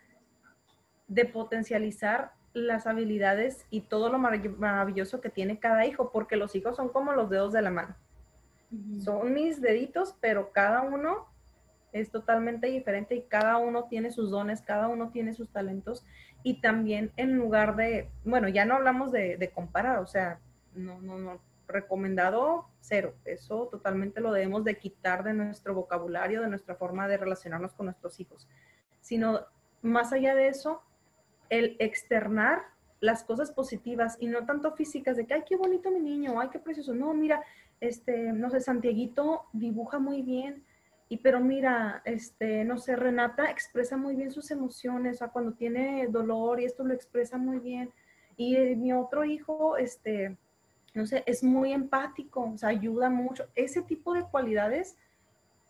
de potencializar las habilidades y todo lo maravilloso que tiene cada hijo, porque los hijos son como los dedos de la mano. Son mis deditos, pero cada uno es totalmente diferente y cada uno tiene sus dones, cada uno tiene sus talentos. Y también en lugar de, bueno, ya no hablamos de, comparar, o sea, no, no, no, recomendado cero, eso totalmente lo debemos de quitar de nuestro vocabulario, de nuestra forma de relacionarnos con nuestros hijos, sino más allá de eso, el externar las cosas positivas y no tanto físicas de que, ay, qué bonito mi niño, ay, qué precioso. No, mira, este, no sé, Santiaguito dibuja muy bien, y pero mira, este, no sé, Renata expresa muy bien sus emociones, o sea, cuando tiene dolor y esto lo expresa muy bien. Y eh, mi otro hijo, este, no sé, es muy empático, o sea, ayuda mucho. Ese tipo de cualidades,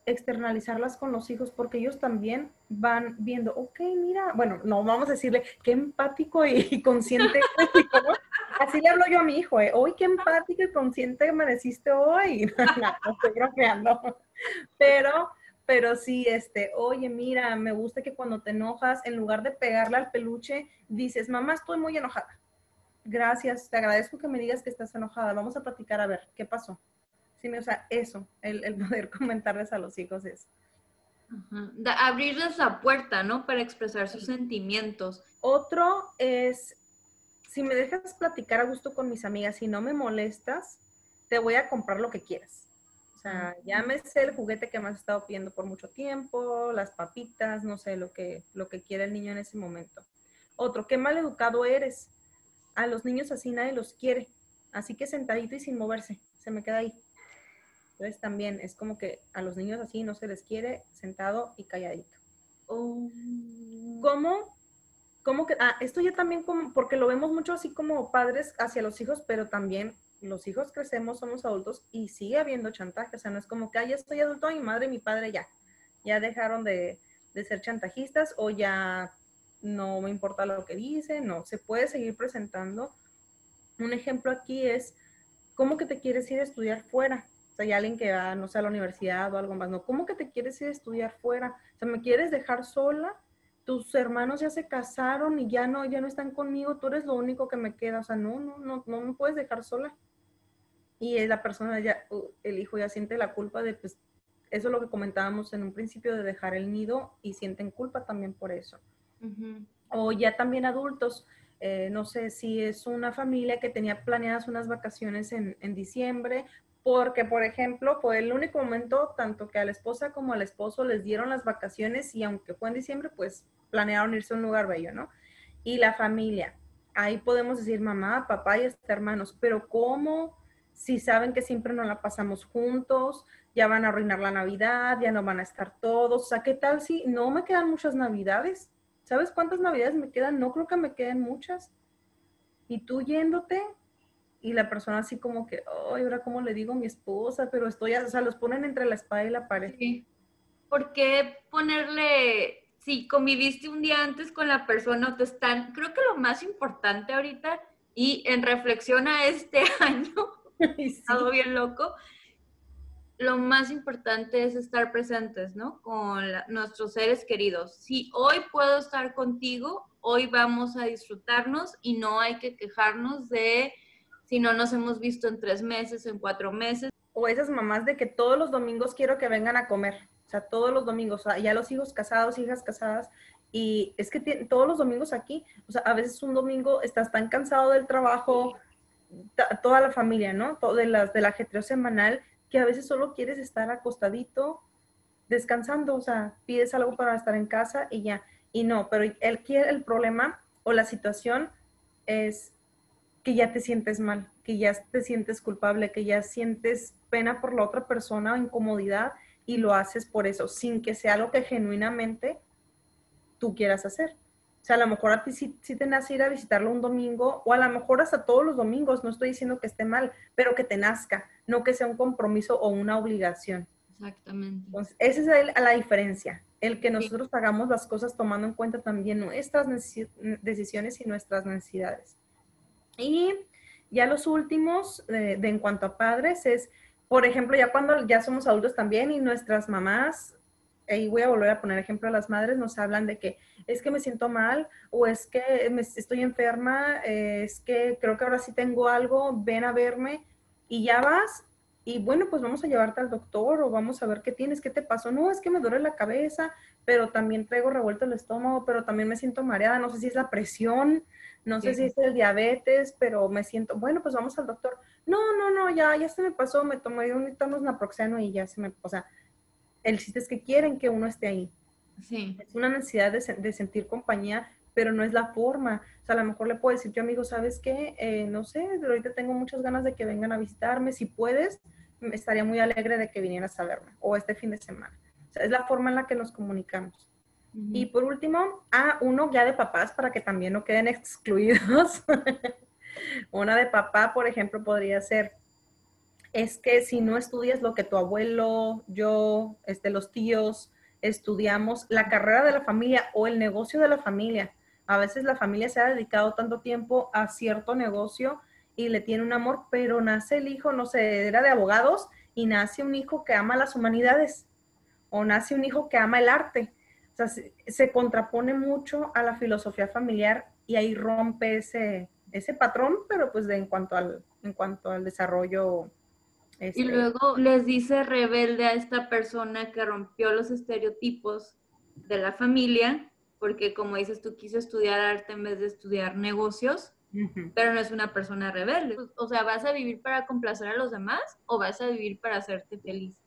externalizarlas con los hijos, porque ellos también van viendo, ok, mira, bueno, no vamos a decirle qué empático y, consciente, así le hablo yo a mi hijo, ¿eh? hoy qué empático y consciente amaneciste hoy. no, estoy bromeando. Pero, pero sí, este, oye, mira, me gusta que cuando te enojas, en lugar de pegarle al peluche, dices, mamá, estoy muy enojada. Gracias, te agradezco que me digas que estás enojada. Vamos a platicar a ver qué pasó. Sí, o sea, eso, el, el poder comentarles a los hijos es. abrirles la puerta, ¿no? Para expresar sus sentimientos. Otro es, si me dejas platicar a gusto con mis amigas y no me molestas, te voy a comprar lo que quieras sea, llámese el juguete que me has estado pidiendo por mucho tiempo, las papitas, no sé, lo que, lo que quiere el niño en ese momento. Otro, qué mal educado eres. A los niños así nadie los quiere. Así que sentadito y sin moverse, se me queda ahí. Entonces también es como que a los niños así no se les quiere sentado y calladito. Oh. ¿Cómo? ¿Cómo que? Ah, esto ya también como, porque lo vemos mucho así como padres hacia los hijos, pero también los hijos crecemos, somos adultos y sigue habiendo chantaje. O sea, no es como que, ah, ya estoy adulto, mi madre y mi padre ya, ya dejaron de, ser chantajistas o ya no me importa lo que dicen, no, se puede seguir presentando. Un ejemplo aquí es, ¿cómo que te quieres ir a estudiar fuera? O sea, hay alguien que va, no sé, a la universidad o algo más, no, ¿cómo que te quieres ir a estudiar fuera? O sea, ¿me quieres dejar sola? Tus hermanos ya se casaron y ya no, ya no están conmigo, tú eres lo único que me queda, o sea, no, no, no, no me puedes dejar sola y la persona ya, el hijo ya siente la culpa de, pues, eso es lo que comentábamos en un principio de dejar el nido y sienten culpa también por eso. O ya también adultos, eh, no sé si es una familia que tenía planeadas unas vacaciones en, en, diciembre, porque, por ejemplo, fue el único momento tanto que a la esposa como al esposo les dieron las vacaciones y aunque fue en diciembre, pues planearon irse a un lugar bello, ¿no? Y la familia, ahí podemos decir mamá, papá y hasta hermanos, pero ¿cómo? si saben que siempre nos la pasamos juntos, ya van a arruinar la Navidad, ya no van a estar todos. O sea, ¿qué tal si no me quedan muchas Navidades? ¿Sabes cuántas Navidades me quedan? No creo que me queden muchas. Y tú yéndote y la persona así como que, ay, ahora cómo le digo a mi esposa, pero estoy, o sea, los ponen entre la espada y la pared. Sí. ¿Por qué ponerle, si conviviste un día antes con la persona te están, creo que lo más importante ahorita y en reflexión a este año sí. bien loco. Lo más importante es estar presentes, ¿no? Con nuestros seres queridos. Si hoy puedo estar contigo, hoy vamos a disfrutarnos y no hay que quejarnos de si no nos hemos visto en tres meses, en cuatro meses. O esas mamás de que todos los domingos quiero que vengan a comer. O sea, todos los domingos, ya los hijos casados, hijas casadas, Y es que todos los domingos aquí, o sea, a veces un domingo estás tan cansado del trabajo, toda la familia, ¿no? Todo de las, del ajetreo semanal, que a veces solo quieres estar acostadito, descansando, o sea, pides algo para estar en casa y ya. Y no, pero el, el problema o la situación es que ya te sientes mal, que ya te sientes culpable, que ya sientes pena por la otra persona o incomodidad y lo haces por eso, sin que sea algo que genuinamente tú quieras hacer. O sea, a lo mejor a ti sí, te nace ir a visitarlo un domingo o a lo mejor hasta todos los domingos, no estoy diciendo que esté mal, pero que te nazca, no que sea un compromiso o una obligación. Exactamente. Entonces, esa es la diferencia, el que nosotros hagamos las cosas tomando en cuenta también nuestras decisiones y nuestras necesidades. Y ya los últimos de, en cuanto a padres es, por ejemplo, ya cuando ya somos adultos también y nuestras mamás y voy a volver a poner ejemplo a las madres, nos hablan de que es que me siento mal o es que me, estoy enferma, eh, es que creo que ahora sí tengo algo, ven a verme y ya vas y bueno, pues vamos a llevarte al doctor o vamos a ver qué tienes, qué te pasó. No, es que me duele la cabeza, pero también traigo revuelto el estómago, pero también me siento mareada, no sé si es la presión, no sé si es el diabetes, pero me siento, bueno, pues vamos al doctor. No, no, no, ya, ya se me pasó, me tomé un naproxeno y ya se me, o sea, el chiste es que quieren que uno esté ahí. Sí. Es una necesidad de, sentir compañía, pero no es la forma. O sea, a lo mejor le puedo decir yo, amigo, ¿sabes qué? Eh, no sé, ahorita tengo muchas ganas de que vengan a visitarme. Si puedes, estaría muy alegre de que vinieras a verme o este fin de semana. O sea, es la forma en la que nos comunicamos. Y por último, a uno ya de papás para que también no queden excluidos. Una de papá, por ejemplo, podría ser, es que si no estudias lo que tu abuelo, yo, este, los tíos estudiamos, la carrera de la familia o el negocio de la familia, a veces la familia se ha dedicado tanto tiempo a cierto negocio y le tiene un amor, pero nace el hijo, no sé, era de abogados y nace un hijo que ama las humanidades o nace un hijo que ama el arte. O sea, se, contrapone mucho a la filosofía familiar y ahí rompe ese, ese patrón, pero pues de, en, cuanto al, en cuanto al desarrollo y este, luego les dice rebelde a esta persona que rompió los estereotipos de la familia, porque como dices, tú quiso estudiar arte en vez de estudiar negocios, pero no es una persona rebelde. O sea, ¿vas a vivir para complacer a los demás o vas a vivir para hacerte feliz?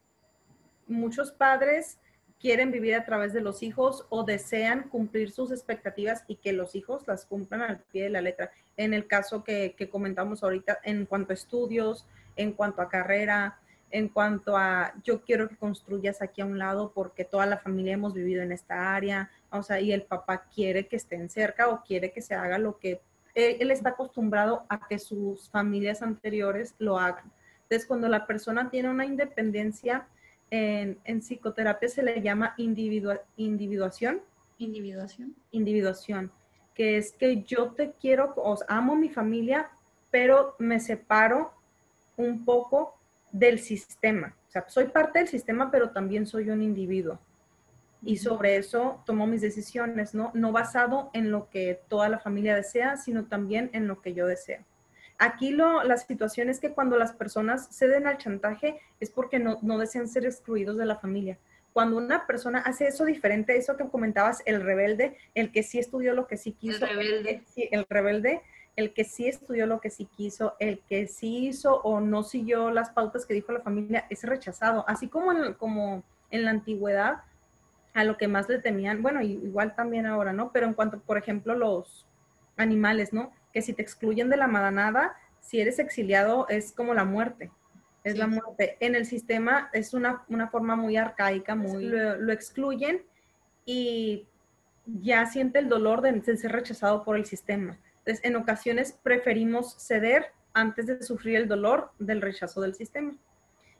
Muchos padres quieren vivir a través de los hijos o desean cumplir sus expectativas y que los hijos las cumplan al pie de la letra. En el caso que, comentamos ahorita, en cuanto a estudios, en cuanto a carrera, en cuanto a yo quiero que construyas aquí a un lado porque toda la familia hemos vivido en esta área, o sea, y el papá quiere que estén cerca o quiere que se haga lo que él está acostumbrado a que sus familias anteriores lo hagan. Entonces, cuando la persona tiene una independencia, en, psicoterapia se le llama individuación. Individuación. Individuación, que es que yo te quiero, os amo mi familia, pero me separo un poco del sistema. O sea, soy parte del sistema, pero también soy un individuo. Y sobre eso tomo mis decisiones, ¿no? No basado en lo que toda la familia desea, sino también en lo que yo deseo. Aquí lo, la situación es que cuando las personas ceden al chantaje es porque no, no desean ser excluidos de la familia. Cuando una persona hace eso diferente, eso que comentabas, el rebelde, el que sí estudió lo que sí quiso, el rebelde, el, el rebelde el que sí estudió lo que sí quiso, el que sí hizo o no siguió las pautas que dijo la familia, es rechazado. Así como en, como en la antigüedad, a lo que más le temían, bueno, igual también ahora, ¿no? Pero en cuanto, por ejemplo, los animales, ¿no? Que si te excluyen de la madanada, si eres exiliado es como la muerte, es la muerte. En el sistema es una, forma muy arcaica, muy, lo, lo, excluyen y ya siente el dolor de ser rechazado por el sistema. Entonces, en ocasiones preferimos ceder antes de sufrir el dolor del rechazo del sistema.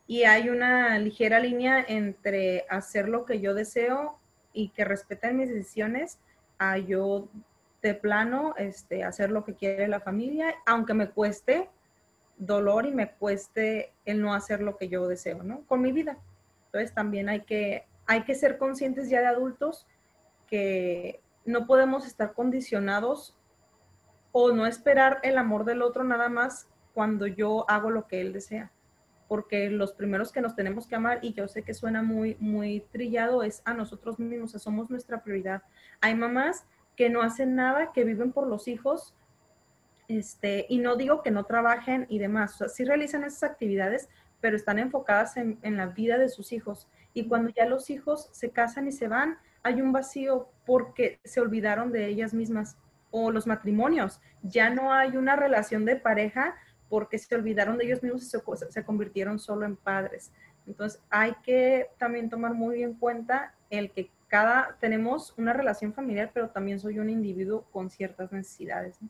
Y hay una ligera línea entre hacer lo que yo deseo y que respeten mis decisiones a yo de plano este, hacer lo que quiere la familia, aunque me cueste dolor y me cueste el no hacer lo que yo deseo, ¿no? Con mi vida. Entonces también hay que, hay que ser conscientes ya de adultos que no podemos estar condicionados o no esperar el amor del otro nada más cuando yo hago lo que él desea. porque los primeros que nos tenemos que amar, y yo sé que suena muy, muy trillado, es a nosotros mismos, somos nuestra prioridad. Hay mamás que no hacen nada, que viven por los hijos, este, y no digo que no trabajen y demás, o sea, sí realizan esas actividades, pero están enfocadas en, en, la vida de sus hijos. Y cuando ya los hijos se casan y se van, hay un vacío porque se olvidaron de ellas mismas. O los matrimonios, ya no hay una relación de pareja porque se olvidaron de ellos mismos y se, se convirtieron solo en padres. Entonces hay que también tomar muy en cuenta el que cada tenemos una relación familiar, pero también soy un individuo con ciertas necesidades. ¿no?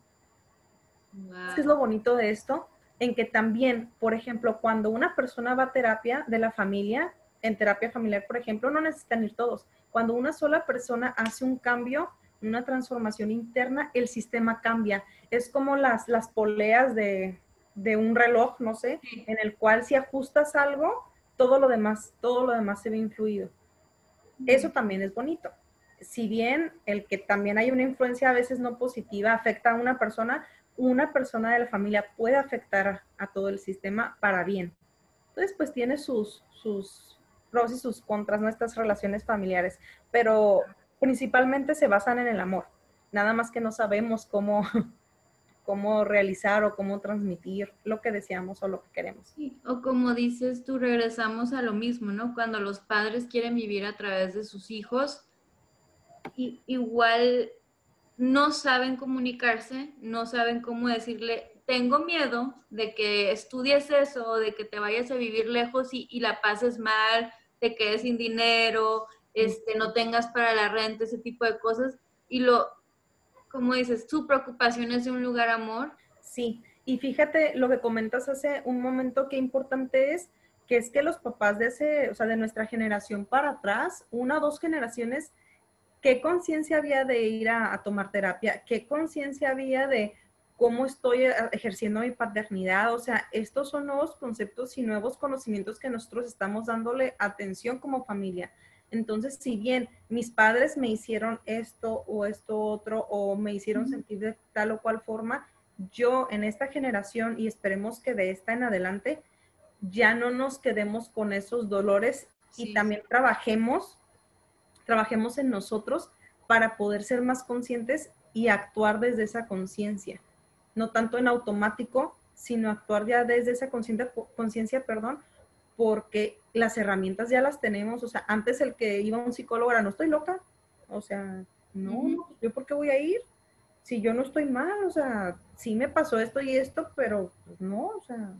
¿Qué es lo bonito de esto? En que también, por ejemplo, cuando una persona va a terapia de la familia, en terapia familiar, por ejemplo, no necesitan ir todos. Cuando una sola persona hace un cambio, una transformación interna, el sistema cambia. Es como las, las poleas de, de un reloj, no sé, en el cual si ajustas algo, todo lo demás, todo lo demás se ve influido. Eso también es bonito. Si bien el que también hay una influencia a veces no positiva afecta a una persona, una persona de la familia puede afectar a, todo el sistema para bien. Entonces, pues tiene sus, sus pros y sus contras nuestras relaciones familiares, pero principalmente se basan en el amor. Nada más que no sabemos cómo, cómo realizar o cómo transmitir lo que deseamos o lo que queremos. o como dices tú, regresamos a lo mismo, ¿no? Cuando los padres quieren vivir a través de sus hijos, y, igual no saben comunicarse, no saben cómo decirle, tengo miedo de que estudies eso, de que te vayas a vivir lejos y, la pases mal, te quedes sin dinero, este, no tengas para la renta, ese tipo de cosas. Y lo, como dices, su preocupación es de un lugar amor. Sí, y fíjate lo que comentas hace un momento, qué importante es, que es que los papás de ese, o sea, de nuestra generación para atrás, una o dos generaciones, ¿qué conciencia había de ir a, tomar terapia? ¿Qué conciencia había de cómo estoy eh, ejerciendo mi paternidad? O sea, estos son nuevos conceptos y nuevos conocimientos que nosotros estamos dándole atención como familia. Entonces, si bien mis padres me hicieron esto o esto otro o me hicieron sentir de tal o cual forma, yo en esta generación y esperemos que de esta en adelante ya no nos quedemos con esos dolores y también trabajemos trabajemos en nosotros para poder ser más conscientes y actuar desde esa conciencia, no tanto en automático, sino actuar ya desde esa conciencia, perdón, porque las herramientas ya las tenemos, o sea, antes el que iba a un psicólogo era, no estoy loca, o sea, no, yo por qué voy a ir, si yo no estoy mal, o sea, sí me pasó esto y esto, pero pues, no, o sea,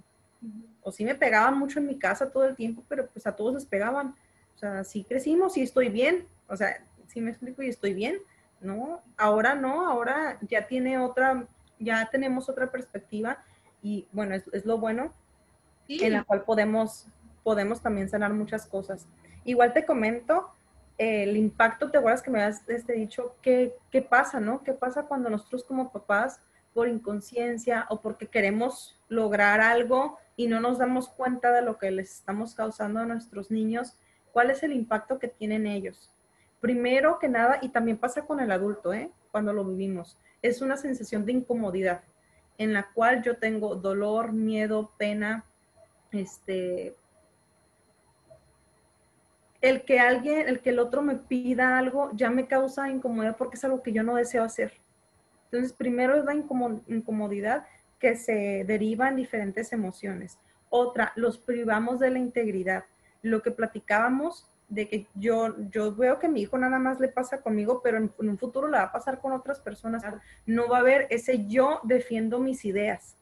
o sí me pegaban mucho en mi casa todo el tiempo, pero pues a todos les pegaban, o sea, sí crecimos, sí estoy bien, o sea, si me explico y estoy bien, ¿no? Ahora no, ahora ya tiene otra, ya tenemos otra perspectiva y bueno, es, lo bueno en la cual podemos, podemos también sanar muchas cosas. Igual te comento el impacto, ¿te acuerdas que me has este, dicho qué, qué pasa, no? ¿Qué pasa cuando nosotros como papás, por inconsciencia o porque queremos lograr algo y no nos damos cuenta de lo que les estamos causando a nuestros niños? ¿Cuál es el impacto que tienen ellos? Primero que nada, y también pasa con el adulto, ¿eh? cuando lo vivimos, es una sensación de incomodidad en la cual yo tengo dolor, miedo, pena, este, el que alguien, el que el otro me pida algo ya me causa incomodidad porque es algo que yo no deseo hacer. Entonces, primero es la incomodidad que se deriva en diferentes emociones. Otra, los privamos de la integridad. Lo que platicábamos de que yo, yo veo que mi hijo nada más le pasa conmigo, pero en, un futuro le va a pasar con otras personas. No va a haber ese yo defiendo mis ideas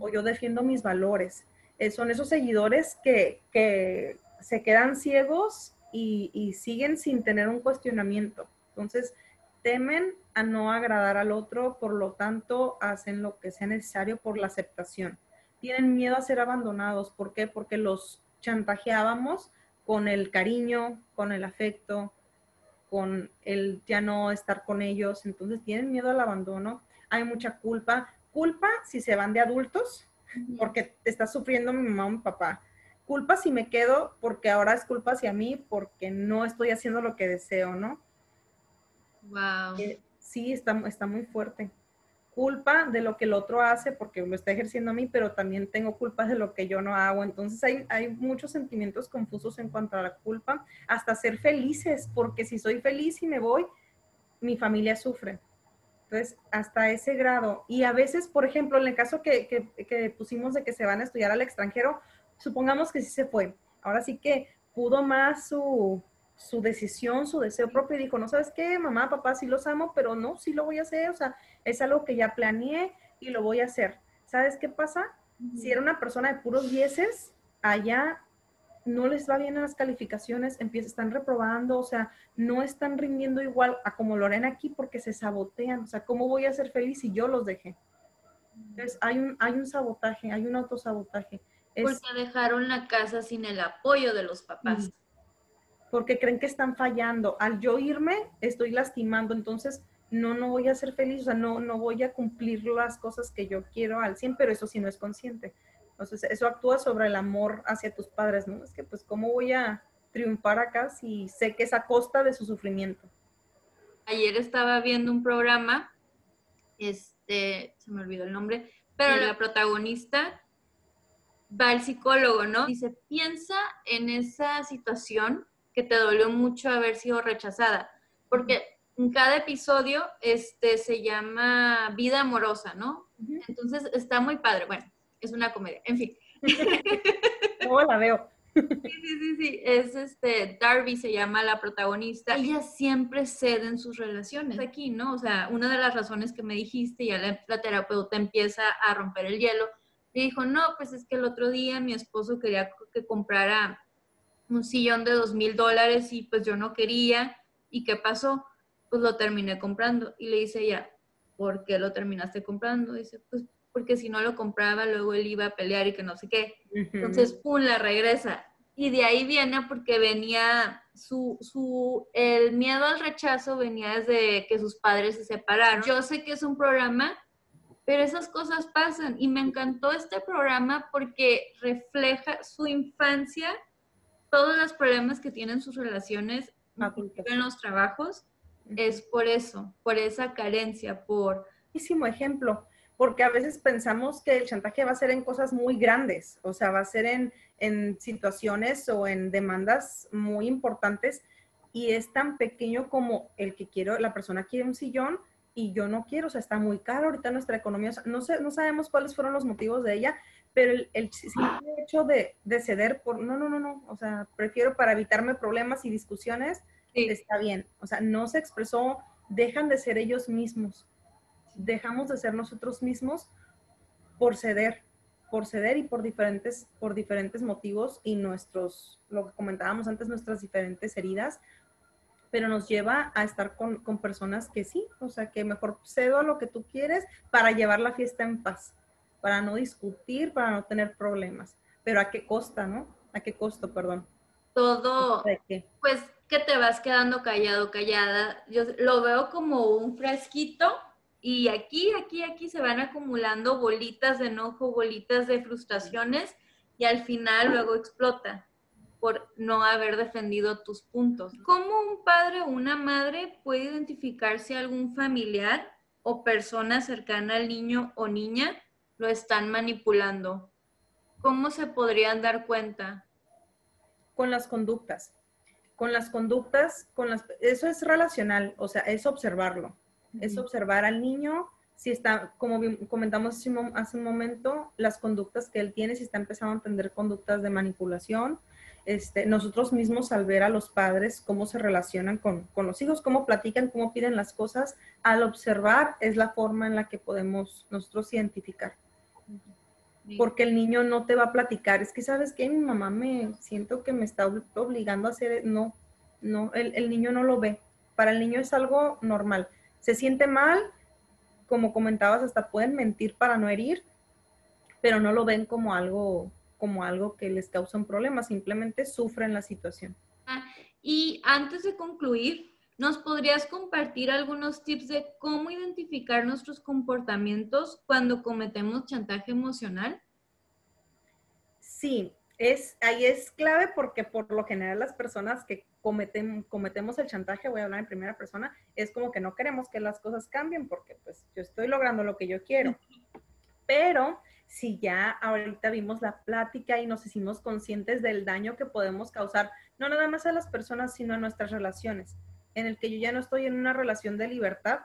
o yo defiendo mis valores. Eh, son esos seguidores que, que se quedan ciegos y, y, siguen sin tener un cuestionamiento. Entonces, temen a no agradar al otro, por lo tanto, hacen lo que sea necesario por la aceptación. Tienen miedo a ser abandonados. ¿Por qué? Porque los chantajeábamos con el cariño, con el afecto, con el ya no estar con ellos, entonces tienen miedo al abandono, hay mucha culpa, culpa si se van de adultos, porque está sufriendo mi mamá o mi papá, culpa si me quedo porque ahora es culpa hacia mí porque no estoy haciendo lo que deseo, ¿no? Wow. Eh, sí, está, está muy fuerte. culpa de lo que el otro hace porque lo está ejerciendo a mí, pero también tengo culpa de lo que yo no hago. Entonces hay, hay muchos sentimientos confusos en cuanto a la culpa, hasta ser felices, porque si soy feliz y me voy, mi familia sufre. Entonces, hasta ese grado. Y a veces, por ejemplo, en el caso que, que, que pusimos de que se van a estudiar al extranjero, supongamos que sí se fue. Ahora sí que pudo más su, su decisión, su deseo propio y dijo, no sabes qué, mamá, papá, sí los amo, pero no, sí lo voy a hacer, o sea, es algo que ya planeé y lo voy a hacer. ¿Sabes qué pasa? Si era una persona de puros dieces, allá no les va bien en las calificaciones, empieza, están reprobando, o sea, no están rindiendo igual a como lo harán aquí porque se sabotean, o sea, ¿cómo voy a ser feliz si yo los dejé? Entonces, hay un, hay un sabotaje, hay un autosabotaje. Porque dejaron la casa sin el apoyo de los papás porque creen que están fallando. Al yo irme, estoy lastimando, entonces no, no voy a ser feliz, o sea, no, no voy a cumplir las cosas que yo quiero al 100, pero eso sí no es consciente. Entonces, eso actúa sobre el amor hacia tus padres, ¿no? Es que, pues, ¿cómo voy a triunfar acá si sé que es a costa de su sufrimiento? Ayer estaba viendo un programa, este, se me olvidó el nombre, pero la protagonista va al psicólogo, ¿no? Dice, piensa en esa situación que te dolió mucho haber sido rechazada, porque en cada episodio este, se llama Vida Amorosa, ¿no? Entonces está muy padre. Bueno, es una comedia, en fin. ¿Cómo la veo? Sí, sí, sí, sí. Es este, Darby se llama la protagonista. Ella siempre cede en sus relaciones. Aquí, ¿no? O sea, una de las razones que me dijiste, ya la, la terapeuta empieza a romper el hielo, le dijo, no, pues es que el otro día mi esposo quería que comprara un sillón de dos mil dólares y pues yo no quería. ¿Y qué pasó? Pues lo terminé comprando. Y le dice ella, ¿por qué lo terminaste comprando? Dice, pues porque si no lo compraba, luego él iba a pelear y que no sé qué. Entonces, pum, la regresa. Y de ahí viene porque venía su, su, el miedo al rechazo venía desde que sus padres se separaron. Yo sé que es un programa, pero esas cosas pasan. Y me encantó este programa porque refleja su infancia todos los problemas que tienen sus relaciones en los trabajos. Es por eso, por esa carencia, por... Muchísimo ejemplo, porque a veces pensamos que el chantaje va a ser en cosas muy grandes, o sea, va a ser en, en situaciones o en demandas muy importantes y es tan pequeño como el que quiero, la persona quiere un sillón y yo no quiero, o sea, está muy caro ahorita nuestra economía, no, sé, no sabemos cuáles fueron los motivos de ella, pero el, el hecho de, de, ceder por, no, no, no, no, o sea, prefiero para evitarme problemas y discusiones, está bien. O sea, no se expresó, dejan de ser ellos mismos, dejamos de ser nosotros mismos por ceder, por ceder y por diferentes, por diferentes motivos y nuestros, lo que comentábamos antes, nuestras diferentes heridas, pero nos lleva a estar con, con personas que sí, o sea, que mejor cedo a lo que tú quieres para llevar la fiesta en paz para no discutir, para no tener problemas. Pero ¿a qué costa, no? ¿A qué costo, perdón? Todo, pues que te vas quedando callado, callada. Yo lo veo como un frasquito y aquí, aquí, aquí se van acumulando bolitas de enojo, bolitas de frustraciones y al final luego explota por no haber defendido tus puntos. ¿Cómo un padre o una madre puede identificar si algún familiar o persona cercana al niño o niña lo están manipulando? ¿Cómo se podrían dar cuenta? Con las conductas. Con las conductas, con las, eso es relacional, o sea, es observarlo. Es observar al niño, si está, como comentamos hace un momento, las conductas que él tiene, si está empezando a entender conductas de manipulación, este, nosotros mismos al ver a los padres cómo se relacionan con, con, los hijos, cómo platican, cómo piden las cosas, al observar es la forma en la que podemos nosotros identificar. Porque el niño no te va a platicar, es que sabes que mi mamá me siento que me está obligando a hacer, no, no, el, el, niño no lo ve, para el niño es algo normal, se siente mal, como comentabas, hasta pueden mentir para no herir, pero no lo ven como algo, como algo que les causa un problema, simplemente sufren la situación. Ah, y antes de concluir, ¿Nos podrías compartir algunos tips de cómo identificar nuestros comportamientos cuando cometemos chantaje emocional? Sí, es, ahí es clave porque por lo general las personas que cometemos el chantaje, voy a hablar en primera persona, es como que no queremos que las cosas cambien porque pues yo estoy logrando lo que yo quiero. Pero si ya ahorita vimos la plática y nos hicimos conscientes del daño que podemos causar, no nada más a las personas, sino a nuestras relaciones, en el que yo ya no estoy en una relación de libertad,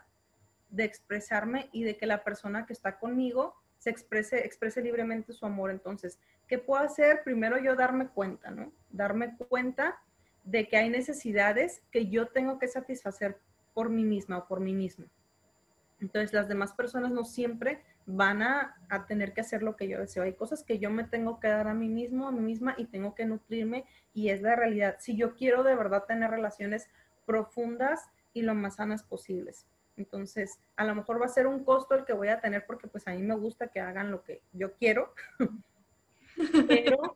de expresarme y de que la persona que está conmigo se exprese, exprese libremente su amor. Entonces, ¿qué puedo hacer? Primero yo darme cuenta, ¿no? Darme cuenta de que hay necesidades que yo tengo que satisfacer por mí misma o por mí mismo. Entonces, las demás personas no siempre van a, tener que hacer lo que yo deseo. Hay cosas que yo me tengo que dar a mí mismo, a mí misma, y tengo que nutrirme, y es la realidad. Si yo quiero de verdad tener relaciones profundas y lo más sanas posibles. Entonces, a lo mejor va a ser un costo el que voy a tener porque pues a mí me gusta que hagan lo que yo quiero. pero,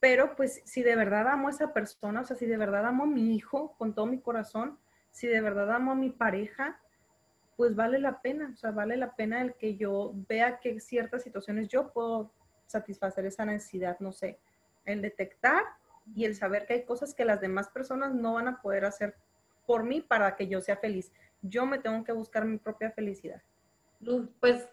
pero pues si de verdad amo a esa persona, o sea, si de verdad amo a mi hijo con todo mi corazón, si de verdad amo a mi pareja, pues vale la pena, o sea, vale la pena el que yo vea que ciertas situaciones yo puedo satisfacer esa necesidad, no sé, el detectar y el saber que hay cosas que las demás personas no van a poder hacer por mí para que yo sea feliz. Yo me tengo que buscar mi propia felicidad. Pues,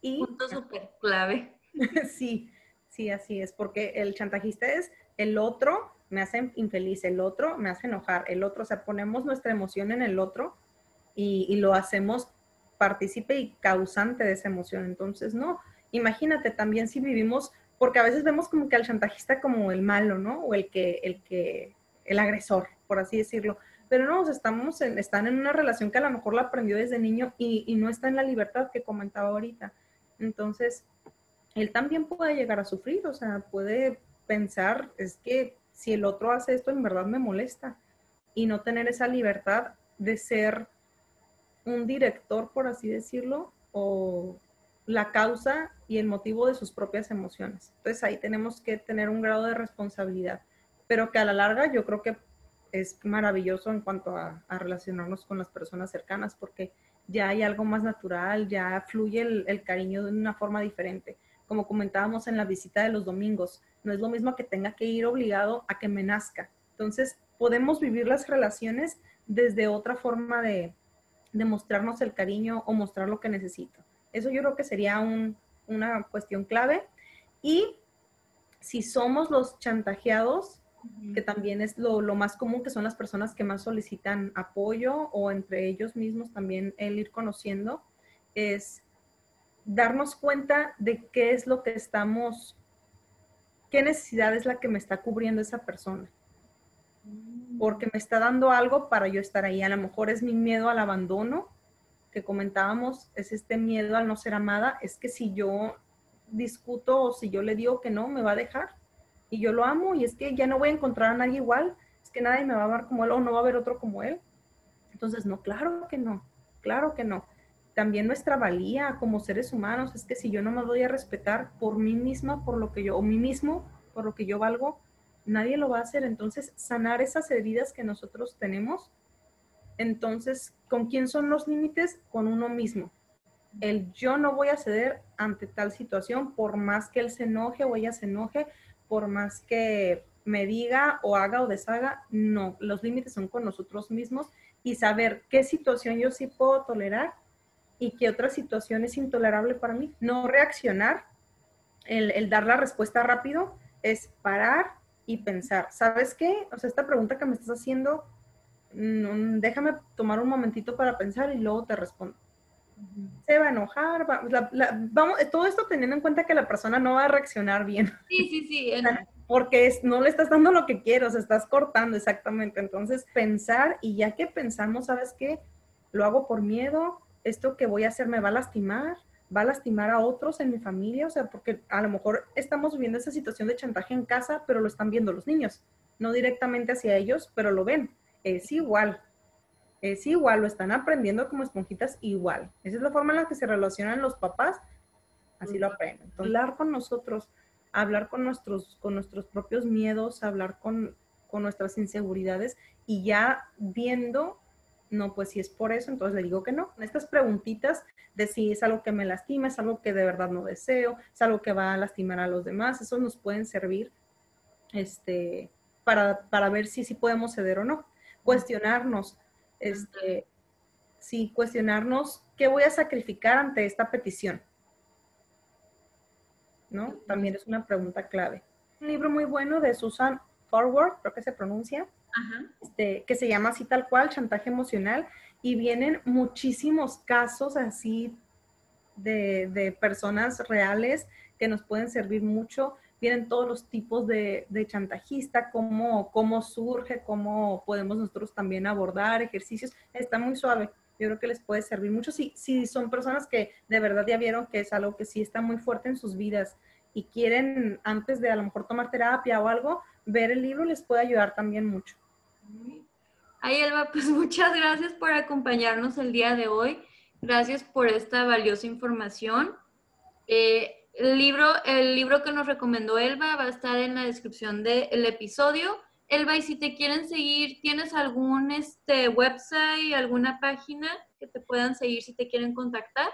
y, punto súper clave. sí, sí, así es, porque el chantajista es el otro me hace infeliz, el otro me hace enojar, el otro, o sea, ponemos nuestra emoción en el otro y, lo hacemos partícipe y causante de esa emoción. Entonces, no, imagínate también si vivimos, porque a veces vemos como que al chantajista como el malo, ¿no? O el que, el que, el agresor, por así decirlo. Pero no, estamos en, están en una relación que a lo mejor la aprendió desde niño y, y no está en la libertad que comentaba ahorita. Entonces, él también puede llegar a sufrir, o sea, puede pensar, es que si el otro hace esto, en verdad me molesta. Y no tener esa libertad de ser un director, por así decirlo, o la causa y el motivo de sus propias emociones. Entonces ahí tenemos que tener un grado de responsabilidad, pero que a la larga yo creo que es maravilloso en cuanto a, relacionarnos con las personas cercanas, porque ya hay algo más natural, ya fluye el, cariño de una forma diferente. Como comentábamos en la visita de los domingos, no es lo mismo que tenga que ir obligado a que me nazca. Entonces, podemos vivir las relaciones desde otra forma de, de mostrarnos el cariño o mostrar lo que necesito. Eso yo creo que sería una cuestión clave. Y si somos los chantajeados, que también es lo, más común, que son las personas que más solicitan apoyo o entre ellos mismos también el ir conociendo, es darnos cuenta de qué es lo que estamos, qué necesidad es la que me está cubriendo esa persona porque me está dando algo para yo estar ahí. A lo mejor es mi miedo al abandono que comentábamos, es este miedo al no ser amada, es que si yo discuto o si yo le digo que no, me va a dejar y yo lo amo y es que ya no voy a encontrar a nadie igual, es que nadie me va a ver como él o no va a haber otro como él. Entonces, no, claro que no, claro que no. También nuestra valía como seres humanos es que si yo no me doy a respetar por mí misma, por lo que yo, o mí mismo, por lo que yo valgo, nadie lo va a hacer. Entonces, sanar esas heridas que nosotros tenemos. Entonces, ¿con quién son los límites? Con uno mismo. El yo no voy a ceder ante tal situación, por más que él se enoje o ella se enoje, por más que me diga o haga o deshaga, no, los límites son con nosotros mismos y saber qué situación yo sí puedo tolerar y qué otra situación es intolerable para mí. No reaccionar, el, el dar la respuesta rápido, es parar, y pensar, ¿sabes qué? O sea, esta pregunta que me estás haciendo, mm, déjame tomar un momentito para pensar y luego te respondo. Se va a enojar, vamos, todo esto teniendo en cuenta que la persona no va a reaccionar bien. Sí, sí, sí. Porque es, no le estás dando lo que quiero, o sea, estás cortando exactamente. Entonces, pensar y ya que pensamos, ¿sabes qué? Lo hago por miedo, esto que voy a hacer me va a lastimar, va a lastimar a otros en mi familia, o sea, porque a lo mejor estamos viviendo esa situación de chantaje en casa, pero lo están viendo los niños, no directamente hacia ellos, pero lo ven. Es igual, es igual, lo están aprendiendo como esponjitas igual. Esa es la forma en la que se relacionan los papás, así lo aprenden. hablar con nosotros, hablar con nuestros, con nuestros propios miedos, hablar con, con nuestras inseguridades y ya viendo no, pues si es por eso, entonces le digo que no. Estas preguntitas de si es algo que me lastima, es algo que de verdad no deseo, es algo que va a lastimar a los demás, eso nos pueden servir este, para, para ver si, si podemos ceder o no. Cuestionarnos, este, sí, cuestionarnos qué voy a sacrificar ante esta petición. ¿No? También es una pregunta clave. Un libro muy bueno de Susan Forward, creo que se pronuncia, Este, que se llama así tal cual, chantaje emocional, y vienen muchísimos casos así de, de personas reales que nos pueden servir mucho vienen todos los tipos de, chantajista, cómo, cómo surge, cómo podemos nosotros también abordar ejercicios. Está muy suave. Yo creo que les puede servir mucho si, si son personas que de verdad ya vieron que es algo que sí está muy fuerte en sus vidas y quieren antes de a lo mejor tomar terapia o algo, ver el libro les puede ayudar también mucho. Ay, Elba, pues muchas gracias por acompañarnos el día de hoy. Gracias por esta valiosa información. Eh, el libro, el libro que nos recomendó Elba va a estar en la descripción del episodio. Elba, y si te quieren seguir, ¿tienes algún este, website, alguna página que te puedan seguir si te quieren contactar?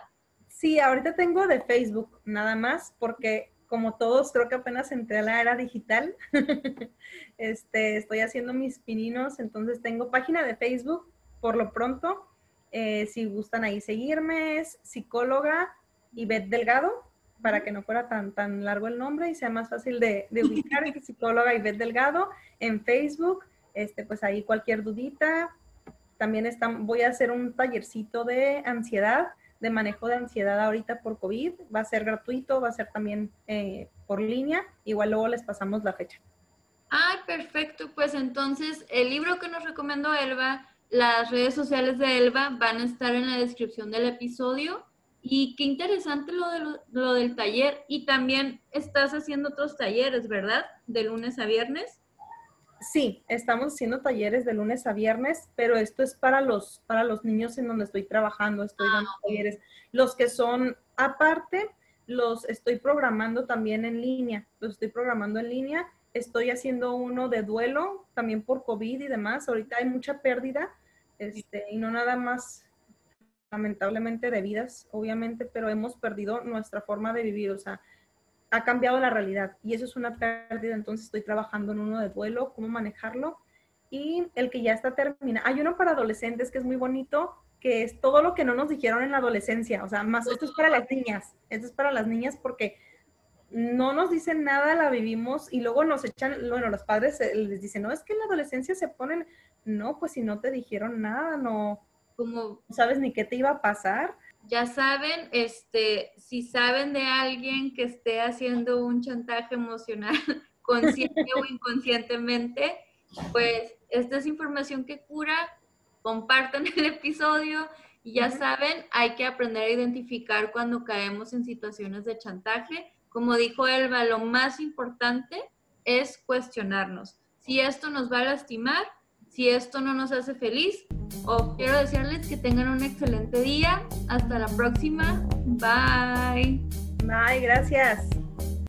Sí, ahorita tengo de Facebook nada más, porque como todos creo que apenas entré a la era digital, este, estoy haciendo mis pininos, entonces tengo página de Facebook por lo pronto. Eh, si gustan ahí seguirme, es psicóloga Ivette Delgado para que no fuera tan, tan largo el nombre y sea más fácil de, de ubicar, es psicóloga Ivette Delgado en Facebook, este, pues ahí cualquier dudita. También está, voy a hacer un tallercito de ansiedad, de manejo de ansiedad ahorita por COVID. Va a ser gratuito, va a ser también eh, por línea. Igual luego les pasamos la fecha. Ah, perfecto. Pues entonces el libro que nos recomendó Elba, las redes sociales de Elba van a estar en la descripción del episodio y qué interesante lo, de lo, del taller. Y también estás haciendo otros talleres, ¿verdad? De lunes a viernes. Sí, estamos haciendo talleres de lunes a viernes, pero esto es para los, para los niños en donde estoy trabajando, estoy ah, dando talleres. Los que son aparte, los estoy programando también en línea, los estoy programando en línea. Estoy haciendo uno de duelo, también por COVID y demás. Ahorita hay mucha pérdida, este, y no nada más lamentablemente de vidas, obviamente, pero hemos perdido nuestra forma de vivir, o sea, ha cambiado la realidad y eso es una pérdida, entonces estoy trabajando en uno de duelo, cómo manejarlo y el que ya está terminado. Hay uno para adolescentes que es muy bonito, que es todo lo que no nos dijeron en la adolescencia, o sea, más esto es para las niñas, esto es para las niñas porque no nos dicen nada, la vivimos y luego nos echan, bueno, los padres les dicen, no, es que en la adolescencia se ponen, no, pues si no te dijeron nada, no, como sabes ni qué te iba a pasar. Ya saben, este, si saben de alguien que esté haciendo un chantaje emocional consciente o inconscientemente, pues esta es información que cura, compartan el episodio y ya saben, hay que aprender a identificar cuando caemos en situaciones de chantaje. Como dijo Elba, lo más importante es cuestionarnos. Si esto nos va a lastimar, si esto no nos hace feliz, o quiero desearles que tengan un excelente día. Hasta la próxima. Bye. Bye, gracias.